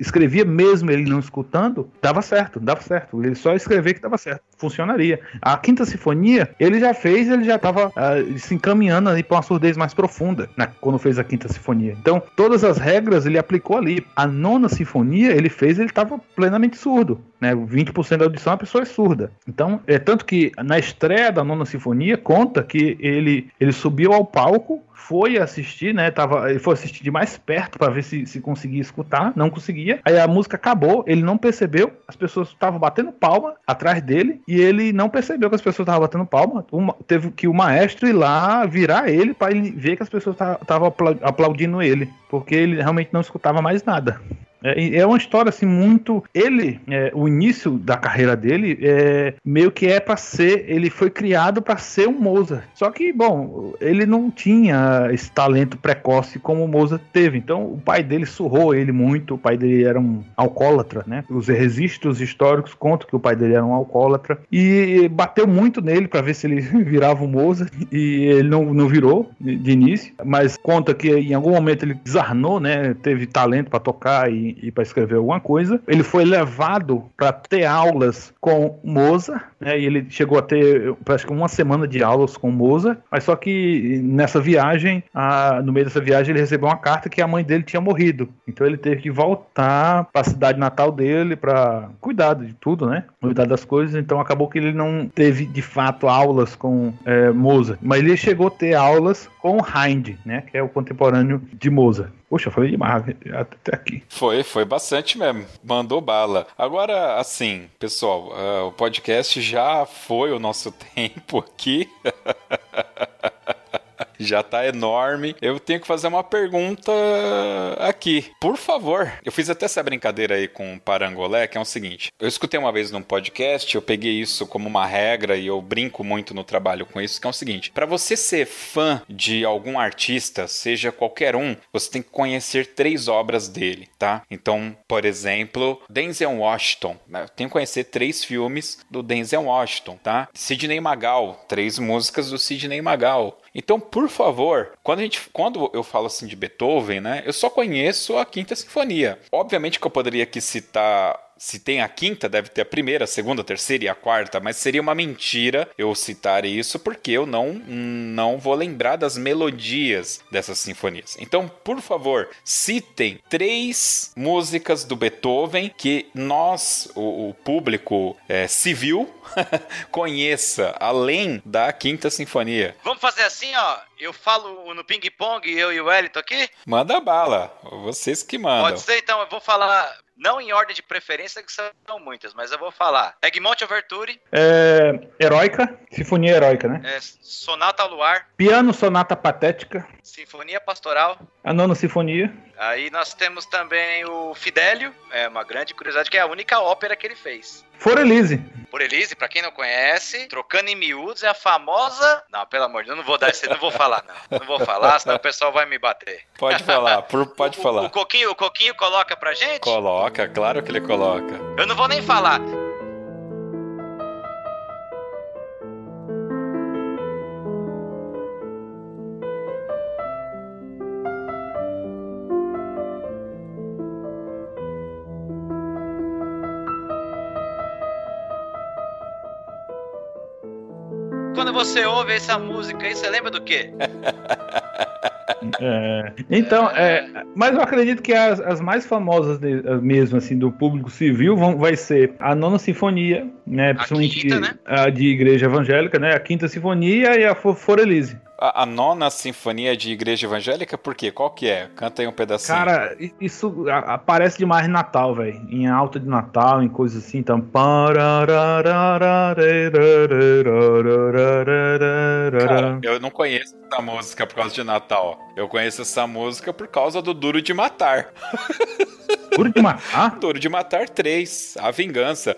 escrevia, mesmo ele não escutando, dava certo, dava certo. Ele só escrevia que dava certo, funcionaria. A quinta sinfonia, ele já fez, ele já estava uh, ah, se encaminhando para uma surdez mais profunda, né? Quando fez a quinta sinfonia. Então todas as regras ele aplicou ali. A nona sinfonia ele fez, ele estava plenamente surdo né? 20% da audição a pessoa é surda. Então, é tanto que na estreia da nona sinfonia conta que ele, ele subiu ao palco foi assistir, né? Tava, ele foi assistir de mais perto para ver se, se conseguia escutar, não conseguia. Aí a música acabou, ele não percebeu, as pessoas estavam batendo palma atrás dele e ele não percebeu que as pessoas estavam batendo palma. Uma, teve que o maestro ir lá virar ele para ele ver que as pessoas estavam aplaudindo ele, porque ele realmente não escutava mais nada. É, é uma história assim muito. Ele, é, o início da carreira dele, é, meio que é para ser. Ele foi criado para ser um Mozart. Só que, bom, ele não tinha esse talento precoce como o Mozart teve. Então, o pai dele surrou ele muito. O pai dele era um alcoólatra, né? Os registros históricos contam que o pai dele era um alcoólatra. E bateu muito nele para ver se ele virava um Mozart. E ele não, não virou de início. Mas conta que em algum momento ele desarnou, né? Teve talento para tocar e, e para escrever alguma coisa. Ele foi levado para ter aulas com Mozart né, e ele chegou a ter, parece que uma semana de aulas com Mozart, mas só que nessa viagem, a, no meio dessa viagem, ele recebeu uma carta que a mãe dele tinha morrido. Então ele teve que voltar para a cidade natal dele para cuidar de tudo, né? Cuidar das coisas. Então acabou que ele não teve de fato aulas com é, Mozart, mas ele chegou a ter aulas com Hind, né? Que é o contemporâneo de Mozart. Poxa, foi demais até aqui. Foi, foi bastante mesmo. Mandou bala. Agora, assim, pessoal, uh, o podcast já foi o nosso tempo aqui. Já tá enorme. Eu tenho que fazer uma pergunta aqui. Por favor, eu fiz até essa brincadeira aí com o Parangolé, que é o seguinte: eu escutei uma vez num podcast, eu peguei isso como uma regra e eu brinco muito no trabalho com isso, que é o seguinte: para você ser fã de algum artista, seja qualquer um, você tem que conhecer três obras dele, tá? Então, por exemplo, Denzel Washington, né? tenho que conhecer três filmes do Denzel Washington, tá? Sidney Magal, três músicas do Sidney Magal. Então, por favor, quando, a gente, quando eu falo assim de Beethoven, né, eu só conheço a Quinta Sinfonia. Obviamente que eu poderia aqui citar se tem a quinta, deve ter a primeira, a segunda, a terceira e a quarta, mas seria uma mentira eu citar isso porque eu não, não vou lembrar das melodias dessas sinfonias. Então, por favor, citem três músicas do Beethoven que nós, o, o público é, civil, conheça, além da quinta sinfonia. Vamos fazer assim, ó. Eu falo no ping-pong, eu e o Wellington aqui? Manda bala. Vocês que mandam. Pode ser, então. Eu vou falar não em ordem de preferência, que são muitas, mas eu vou falar. Egmont Overture. É, heróica. Sinfonia heróica, né? É, Sonata ao Luar. Piano Sonata Patética. Sinfonia Pastoral. A Nona Sinfonia. Aí nós temos também o Fidélio. É uma grande curiosidade, que é a única ópera que ele fez. Forelise. Forelise, pra quem não conhece, trocando em miúdos, é a famosa. Não, pelo amor de Deus, não vou dar esse, não vou falar, não. Não vou falar, senão o pessoal vai me bater. Pode falar, pode o, falar. O, o, Coquinho, o Coquinho coloca pra gente? Coloca, claro que ele coloca. Eu não vou nem falar. Você ouve essa música aí, você lembra do quê? É, então, é, mas eu acredito que as, as mais famosas de, mesmo assim do público civil vão, vai ser a nona sinfonia, né, principalmente quinta, né? a de igreja evangélica, né, a quinta sinfonia e a Forelise. A, a, nona sinfonia de igreja evangélica, por quê? Qual que é? Canta aí um pedacinho. Cara, isso aparece demais em Natal, velho. Em alta de Natal, em coisas assim, então. Cara, eu não conheço essa música por causa de Natal. Eu conheço essa música por causa do Duro de Matar. Duro de Matar? Duro de Matar 3, A Vingança.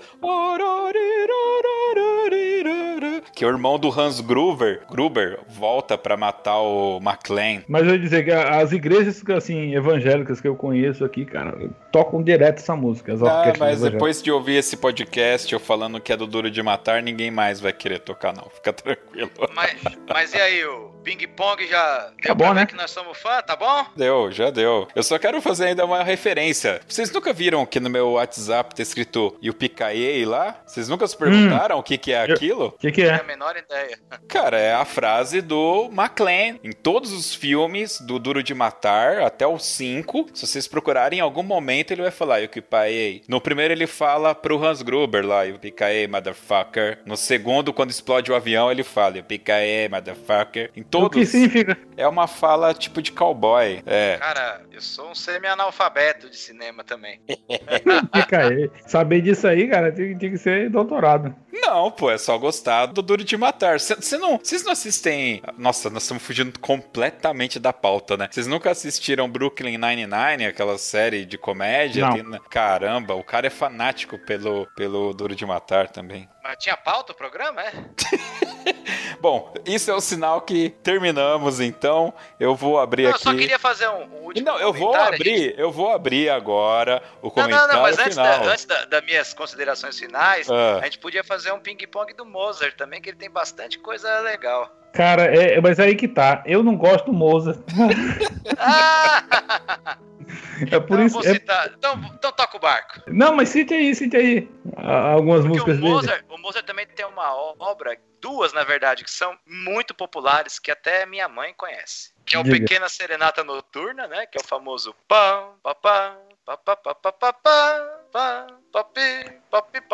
Que o irmão do Hans Gruber, Gruber volta para matar o McLean. Mas eu ia dizer que as igrejas assim, evangélicas que eu conheço aqui, cara, tocam direto essa música. As ah, mas depois de ouvir esse podcast eu falando que é do Duro de Matar, ninguém mais vai querer tocar, não. Fica tranquilo. Mas, mas e aí, o Ping Pong já deu tá bom, né? que nós somos fã, tá bom? Deu, já deu. Eu só quero fazer ainda uma referência. Vocês nunca viram que no meu WhatsApp tá escrito e o Picaei lá? Vocês nunca se perguntaram hum. o que, que é aquilo? O que, que é? a menor ideia. Cara, é a frase do McLean. Em todos os filmes do Duro de Matar, até o 5, se vocês procurarem, em algum momento ele vai falar Yukipaei. No primeiro ele fala pro Hans Gruber lá, Yukipaei, motherfucker. No segundo, quando explode o avião, ele fala Yukipaei, motherfucker. Em todos. O que significa? É uma fala tipo de cowboy. É. Cara, eu sou um semi-analfabeto de cinema também. Yukipaei. Saber disso aí, cara, tem, tem que ser doutorado. Não, pô, é só gostar do Duro de Matar. Vocês não, não assistem. Nossa, nós estamos fugindo completamente da pauta, né? Vocês nunca assistiram Brooklyn Nine-Nine, aquela série de comédia? Não. Tem... Caramba, o cara é fanático pelo, pelo Duro de Matar também. Mas tinha pauta o programa, é? Bom, isso é o sinal que terminamos, então. Eu vou abrir não, aqui. Eu só queria fazer um, um último Não, eu vou abrir, gente... eu vou abrir agora o comentário Não, não, não, mas antes, da, antes da, das minhas considerações finais, Ah. a gente podia fazer um ping-pong do Mozart também, que ele tem bastante coisa legal. Cara, é, mas aí que tá. Eu não gosto do Mozart. É por então, isso. É... citar- então, então toca o barco. Não, mas cite aí, cite aí. Algumas Porque músicas o dele. Mozart, o Mozart também tem uma obra, duas na verdade, que são muito populares, que até minha mãe conhece. Que é o Diga. Pequena Serenata Noturna, né? Que é o famoso pam, pá, pá, pá,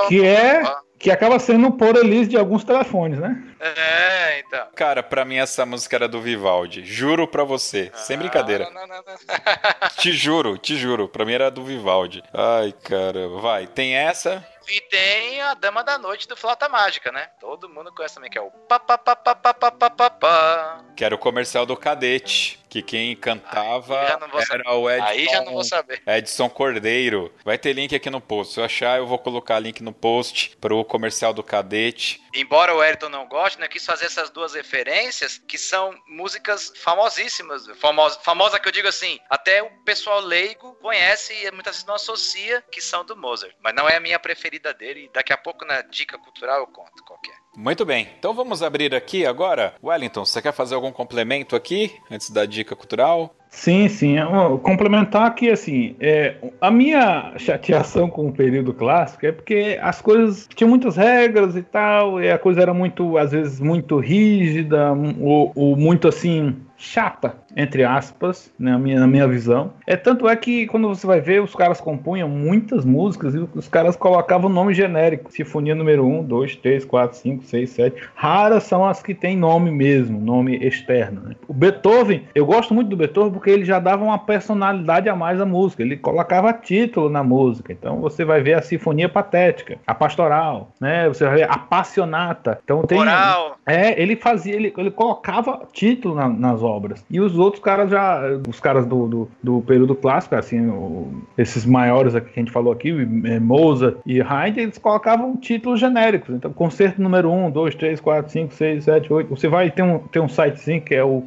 Que é que acaba sendo o por release de alguns telefones, né? É, então. Cara, pra mim essa música era do Vivaldi. Juro pra você. Sem brincadeira. Ah, não, não, não. Te juro, te juro. Pra mim era do Vivaldi. Ai, caramba. Vai, tem essa. E tem a Dama da Noite do Flauta Mágica, né? Todo mundo conhece também, que é o pá, pá, pá, pá, pá, pá, pá, pá, pá. Que era o comercial do Cadete. Que quem cantava Aí já não vou era saber. o Edson, Aí já não vou saber. Edson Cordeiro. Vai ter link aqui no post. Se eu achar, eu vou colocar link no post pro comercial do Cadete. Embora o Ayrton não goste, né, quis fazer essas duas referências, que são músicas famosíssimas. Famosa, famosa que eu digo assim, até o pessoal leigo conhece e muitas vezes não associa que são do Mozart. Mas não é a minha preferida dele. E daqui a pouco na dica cultural eu conto qual é. Muito bem. Então vamos abrir aqui agora. Wellington, você quer fazer algum complemento aqui antes da dica cultural? Sim, sim. Eu- Complementar que, assim, é, a minha chateação com o período clássico é porque as coisas tinham muitas regras e tal, e a coisa era muito, às vezes, muito rígida, ou, ou muito, assim, chata, entre aspas, na minha, na minha visão. É tanto é que quando você vai ver, os caras compunham muitas músicas e os caras colocavam nome genérico. Sinfonia número 1, 2, 3, 4, 5, 6, 7. Raras são as que têm nome mesmo, nome externo. Né? O Beethoven, eu gosto muito do Beethoven porque ele já dava uma personalidade a mais à música. Ele colocava título na música. Então você vai ver a Sinfonia Patética, a Pastoral, né? Você vai ver a Passionata. Então tem Moral. é, ele fazia, ele, ele colocava título na- nas obras. E os outros caras já, os caras do, do, do período clássico, assim, o- esses maiores aqui que a gente falou aqui, é, Mozart e Haydn, eles colocavam títulos genéricos. Então, concerto número 1, 2, 3, 4, 5, 6, 7, 8. Você vai ter um, ter um sitezinho que é o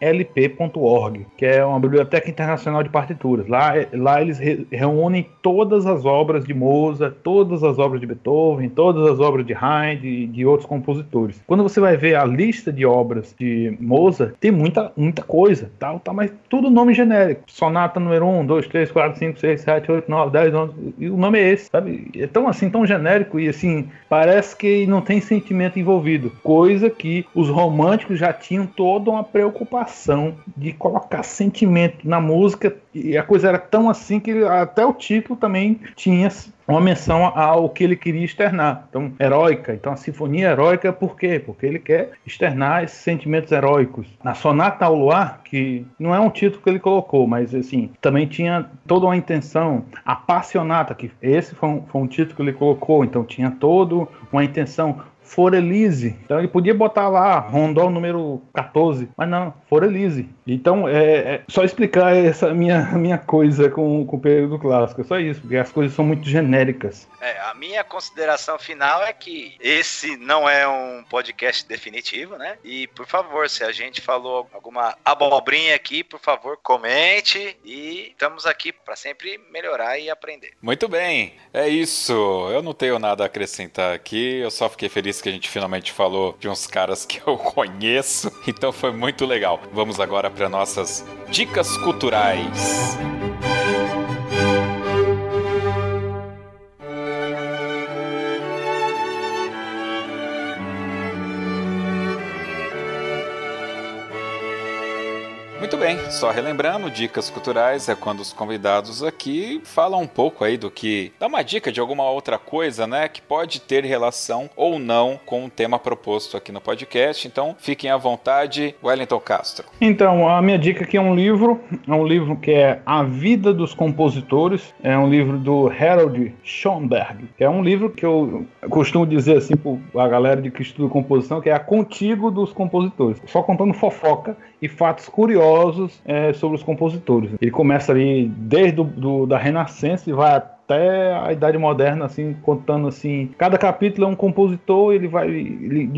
imslp.org, que é uma biblioteca internacional de partituras. Lá, lá eles re- reúnem todas as obras de Mozart, todas as obras de Beethoven, todas as obras de Haydn e de outros compositores. Quando você vai ver a lista de obras de Mozart, tem muita, muita coisa, tal, tal, mas tudo nome genérico. Sonata número 1, 2, 3, 4, 5, 6, 7, 8, 9, 10, 11, e o nome é esse, sabe? É tão assim, tão genérico e assim, parece que não tem sentimento envolvido. Coisa que os românticos já tinham toda uma preocupação de colocar sentimento na música e a coisa era tão assim que até o título também tinha uma menção ao que ele queria externar. Então, heróica. Então, a sinfonia heróica, por quê? Porque ele quer externar esses sentimentos heróicos. Na Sonata ao Luar, que não é um título que ele colocou, mas assim, também tinha toda uma intenção. A Passionata, que esse foi um, foi um título que ele colocou, então tinha toda uma intenção. Forelise. Então ele podia botar lá Rondó número 14, mas não, Forelise. Então é, é só explicar essa minha, minha coisa com, com o período clássico. É só isso, porque as coisas são muito genéricas. É, a minha consideração final é que esse não é um podcast definitivo, né? E, por favor, se a gente falou alguma abobrinha aqui, por favor, comente. E estamos aqui para sempre melhorar e aprender. Muito bem, é isso. Eu não tenho nada a acrescentar aqui. Eu só fiquei feliz que a gente finalmente falou de uns caras que eu conheço. Então foi muito legal. Vamos agora para nossas dicas culturais. Muito bem, só relembrando, dicas culturais é quando os convidados aqui falam um pouco aí do que. dá uma dica de alguma outra coisa, né? Que pode ter relação ou não com o tema proposto aqui no podcast. Então fiquem à vontade, Wellington Castro. Então, a minha dica aqui é um livro, é um livro que é A Vida dos Compositores, é um livro do Harold Schoenberg, é um livro que eu costumo dizer assim para a galera de que estuda composição, que é a contigo dos compositores, só contando fofoca e fatos curiosos é, sobre os compositores. Ele começa ali desde do, da Renascença e vai até a Idade Moderna, assim, contando assim. Cada capítulo é um compositor, ele vai. Ele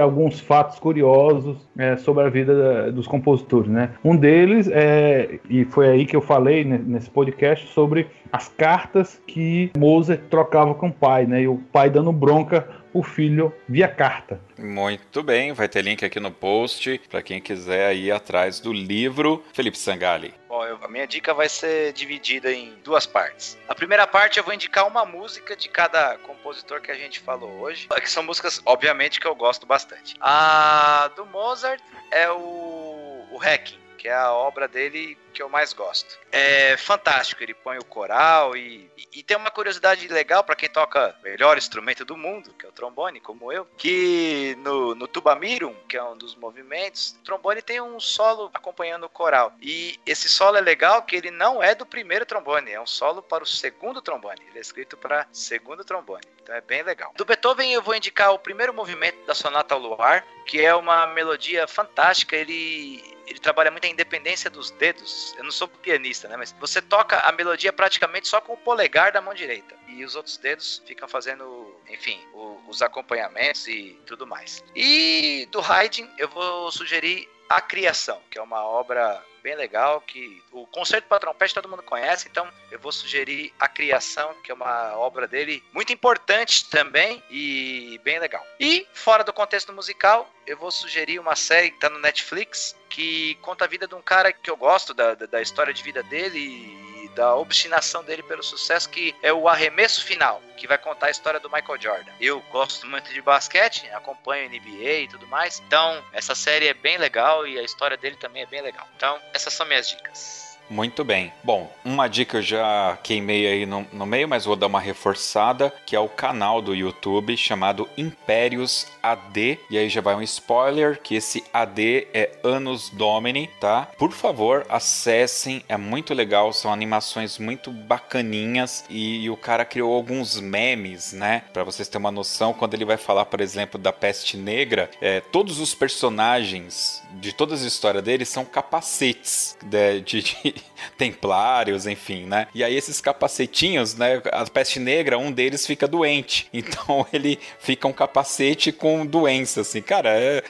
alguns fatos curiosos é, sobre a vida da, dos compositores, né? Um deles é. E foi aí que eu falei né, nesse podcast sobre as cartas que Mozart trocava com o pai, né? E o pai dando bronca o filho via carta. Muito bem, vai ter link aqui no post para quem quiser ir atrás do livro. Felipe Sangali. Bom, eu, a minha dica vai ser dividida em duas partes. A primeira parte eu vou indicar uma música de cada compositor que a gente falou hoje, que são músicas, obviamente, que eu gosto bastante. A do Mozart é o, o Hacking que é a obra dele que eu mais gosto. É fantástico, ele põe o coral e, e, tem uma curiosidade legal para quem toca o melhor instrumento do mundo, que é o trombone, como eu, que no, no Tubamirum, que é um dos movimentos, o trombone tem um solo acompanhando o coral. E esse solo é legal que ele não é do primeiro trombone, é um solo para o segundo trombone. Ele é escrito para segundo trombone. Então é bem legal. Do Beethoven eu vou indicar o primeiro movimento da Sonata ao Luar, que é uma melodia fantástica. Ele ele trabalha muito a independência dos dedos. Eu não sou pianista, né? Mas você toca a melodia praticamente só com o polegar da mão direita. E os outros dedos ficam fazendo, enfim, o, os acompanhamentos e tudo mais. E do Haydn, eu vou sugerir A Criação, que é uma obra bem legal, que o concerto para trompete todo mundo conhece, então eu vou sugerir A Criação, que é uma obra dele muito importante também e bem legal. E fora do contexto musical, eu vou sugerir uma série que está no Netflix, que conta a vida de um cara que eu gosto da, da, da história de vida dele da obstinação dele pelo sucesso, que é o Arremesso Final, que vai contar a história do Michael Jordan. Eu gosto muito de basquete, acompanho NBA e tudo mais, então essa série é bem legal e a história dele também é bem legal. Então, essas são minhas dicas. Muito bem. Bom, uma dica eu já queimei aí no, no, meio, mas vou dar uma reforçada, que é o canal do YouTube chamado Impérios AD. E aí já vai um spoiler, que esse AD é Anos Domini, tá? Por favor, acessem, é muito legal, são animações muito bacaninhas e, e o cara criou alguns memes, né? Para vocês terem uma noção, quando ele vai falar, por exemplo, da peste negra, é, todos os personagens de todas as histórias dele são capacetes de, de, de templários, enfim, né? E aí esses capacetinhos, né? A peste negra, um deles fica doente. Então ele fica um capacete com doença, assim. Cara, é,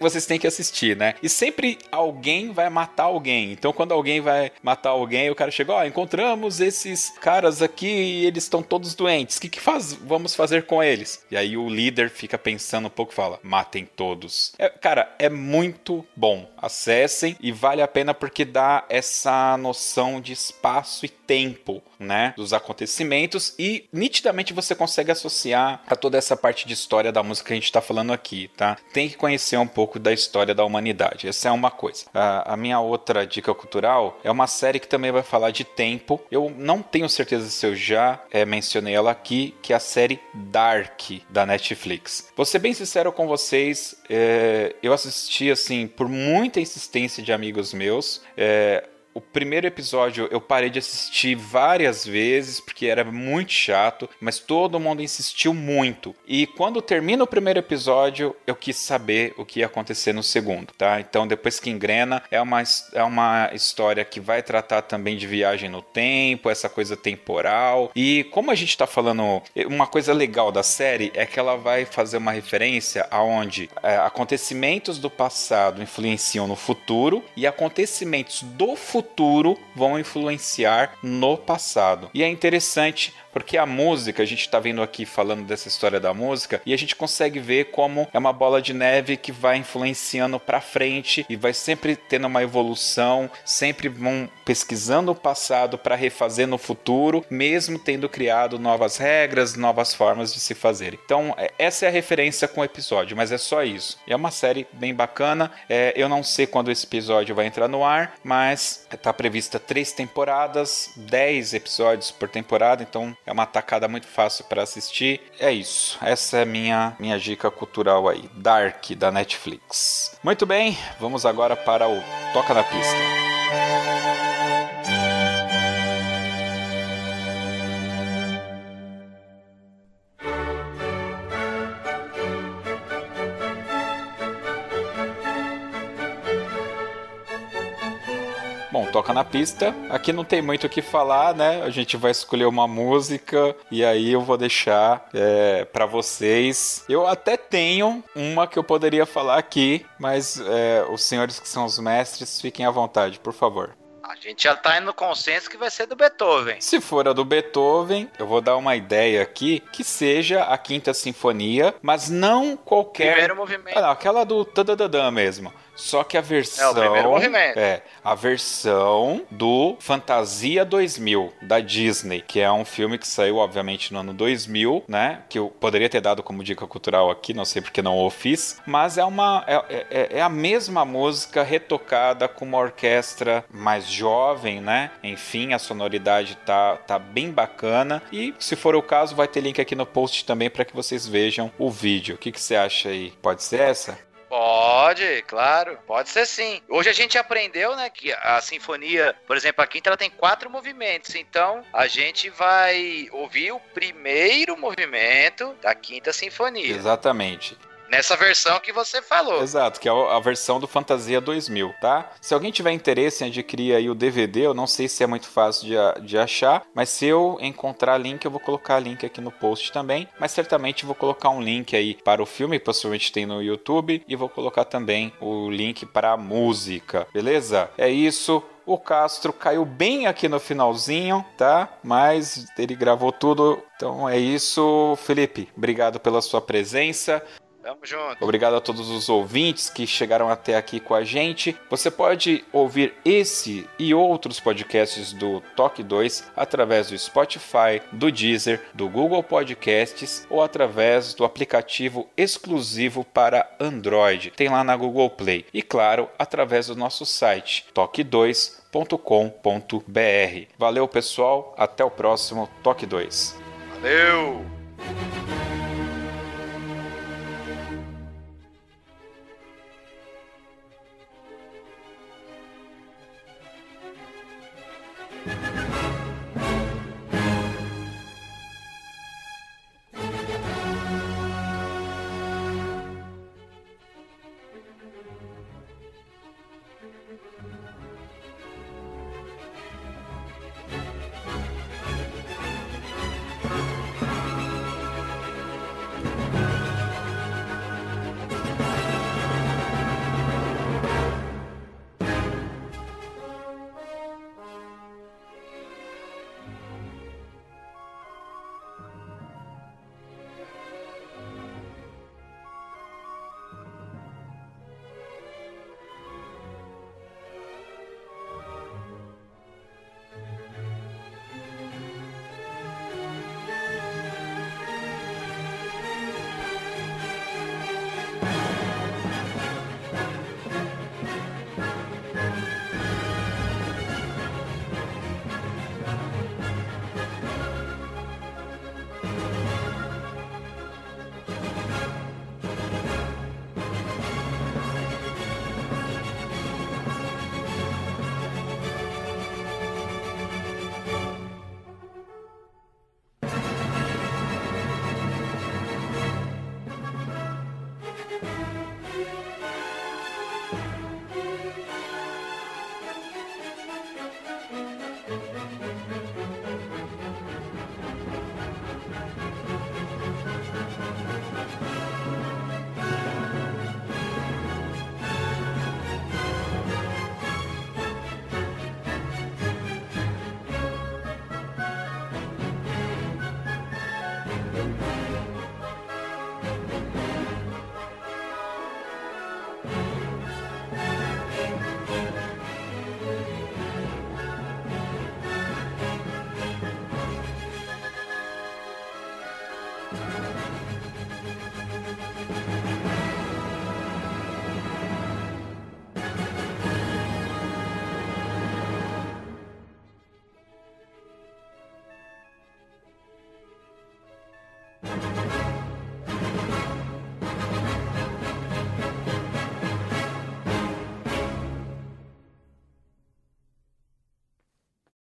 vocês têm que assistir, né? E sempre alguém vai matar alguém. Então quando alguém vai matar alguém, o cara chega, ó, oh, encontramos esses caras aqui e eles estão todos doentes. O que, que faz, vamos fazer com eles? E aí o líder fica pensando um pouco e fala, matem todos. É, cara, é muito bom. Acessem e vale a pena porque dá essa noção de espaço e tempo, né, dos acontecimentos e nitidamente você consegue associar a toda essa parte de história da música que a gente está falando aqui, tá? Tem que conhecer um pouco da história da humanidade. Essa é uma coisa. A, a minha outra dica cultural é uma série que também vai falar de tempo. Eu não tenho certeza se eu já é, mencionei ela aqui, que é a série Dark da Netflix. Vou ser bem sincero com vocês, é, eu assisti assim por muita insistência de amigos meus. É, o primeiro episódio eu parei de assistir várias vezes porque era muito chato, mas todo mundo insistiu muito. E quando termina o primeiro episódio, eu quis saber o que ia acontecer no segundo, tá? Então depois que engrena, é uma, é uma história que vai tratar também de viagem no tempo, essa coisa temporal. E como a gente tá falando, uma coisa legal da série é que ela vai fazer uma referência aonde é, acontecimentos do passado influenciam no futuro e acontecimentos do futuro futuro vão influenciar no passado. E é interessante porque a música, a gente está vendo aqui falando dessa história da música, e a gente consegue ver como é uma bola de neve que vai influenciando para frente e vai sempre tendo uma evolução, sempre vão pesquisando o passado para refazer no futuro, mesmo tendo criado novas regras, novas formas de se fazer. Então, é, essa é a referência com o episódio, mas é só isso. É uma série bem bacana. É, eu não sei quando esse episódio vai entrar no ar, mas está prevista três temporadas, dez episódios por temporada, então é uma tacada muito fácil para assistir. É isso. Essa é minha minha dica cultural aí, Dark da Netflix. Muito bem, vamos agora para o Toca na Pista. Toca na pista. Aqui não tem muito o que falar, né? A gente vai escolher uma música e aí eu vou deixar é, para vocês. Eu até tenho uma que eu poderia falar aqui, mas é, os senhores que são os mestres, fiquem à vontade, por favor. A gente já tá indo no consenso que vai ser do Beethoven. Se for a do Beethoven, eu vou dar uma ideia aqui que seja a Quinta Sinfonia, mas não qualquer. Primeiro movimento. Ah, não, aquela do tadadadã mesmo. Só que a versão. É, o primeiro movimento. É, a versão do Fantasia 2000, da Disney, que é um filme que saiu, obviamente, no ano 2000, né? Que eu poderia ter dado como dica cultural aqui, não sei porque não o fiz. Mas é uma. É, é, é a mesma música retocada com uma orquestra mais jovem, né? Enfim, a sonoridade tá, tá bem bacana. E, se for o caso, vai ter link aqui no post também para que vocês vejam o vídeo. O que, que você acha aí? Pode ser essa? Pode, claro, pode ser sim. Hoje a gente aprendeu, né, que a sinfonia, por exemplo, a quinta ela tem quatro movimentos, então a gente vai ouvir o primeiro movimento da quinta sinfonia. Exatamente. Nessa versão que você falou. Exato, que é a versão do Fantasia 2000, tá? Se alguém tiver interesse em adquirir aí o DVD, eu não sei se é muito fácil de, de achar, mas se eu encontrar link, eu vou colocar link aqui no post também. Mas certamente vou colocar um link aí para o filme, possivelmente tem no YouTube, e vou colocar também o link para a música, beleza? É isso. O Castro caiu bem aqui no finalzinho, tá? Mas ele gravou tudo. Então é isso, Felipe. Obrigado pela sua presença. Tamo junto. Obrigado a todos os ouvintes que chegaram até aqui com a gente. Você pode ouvir esse e outros podcasts do Toque 2 através do Spotify, do Deezer, do Google Podcasts ou através do aplicativo exclusivo para Android. Tem lá na Google Play. E claro, através do nosso site toque2.com.br. Valeu, pessoal. Até o próximo Toque 2. Valeu!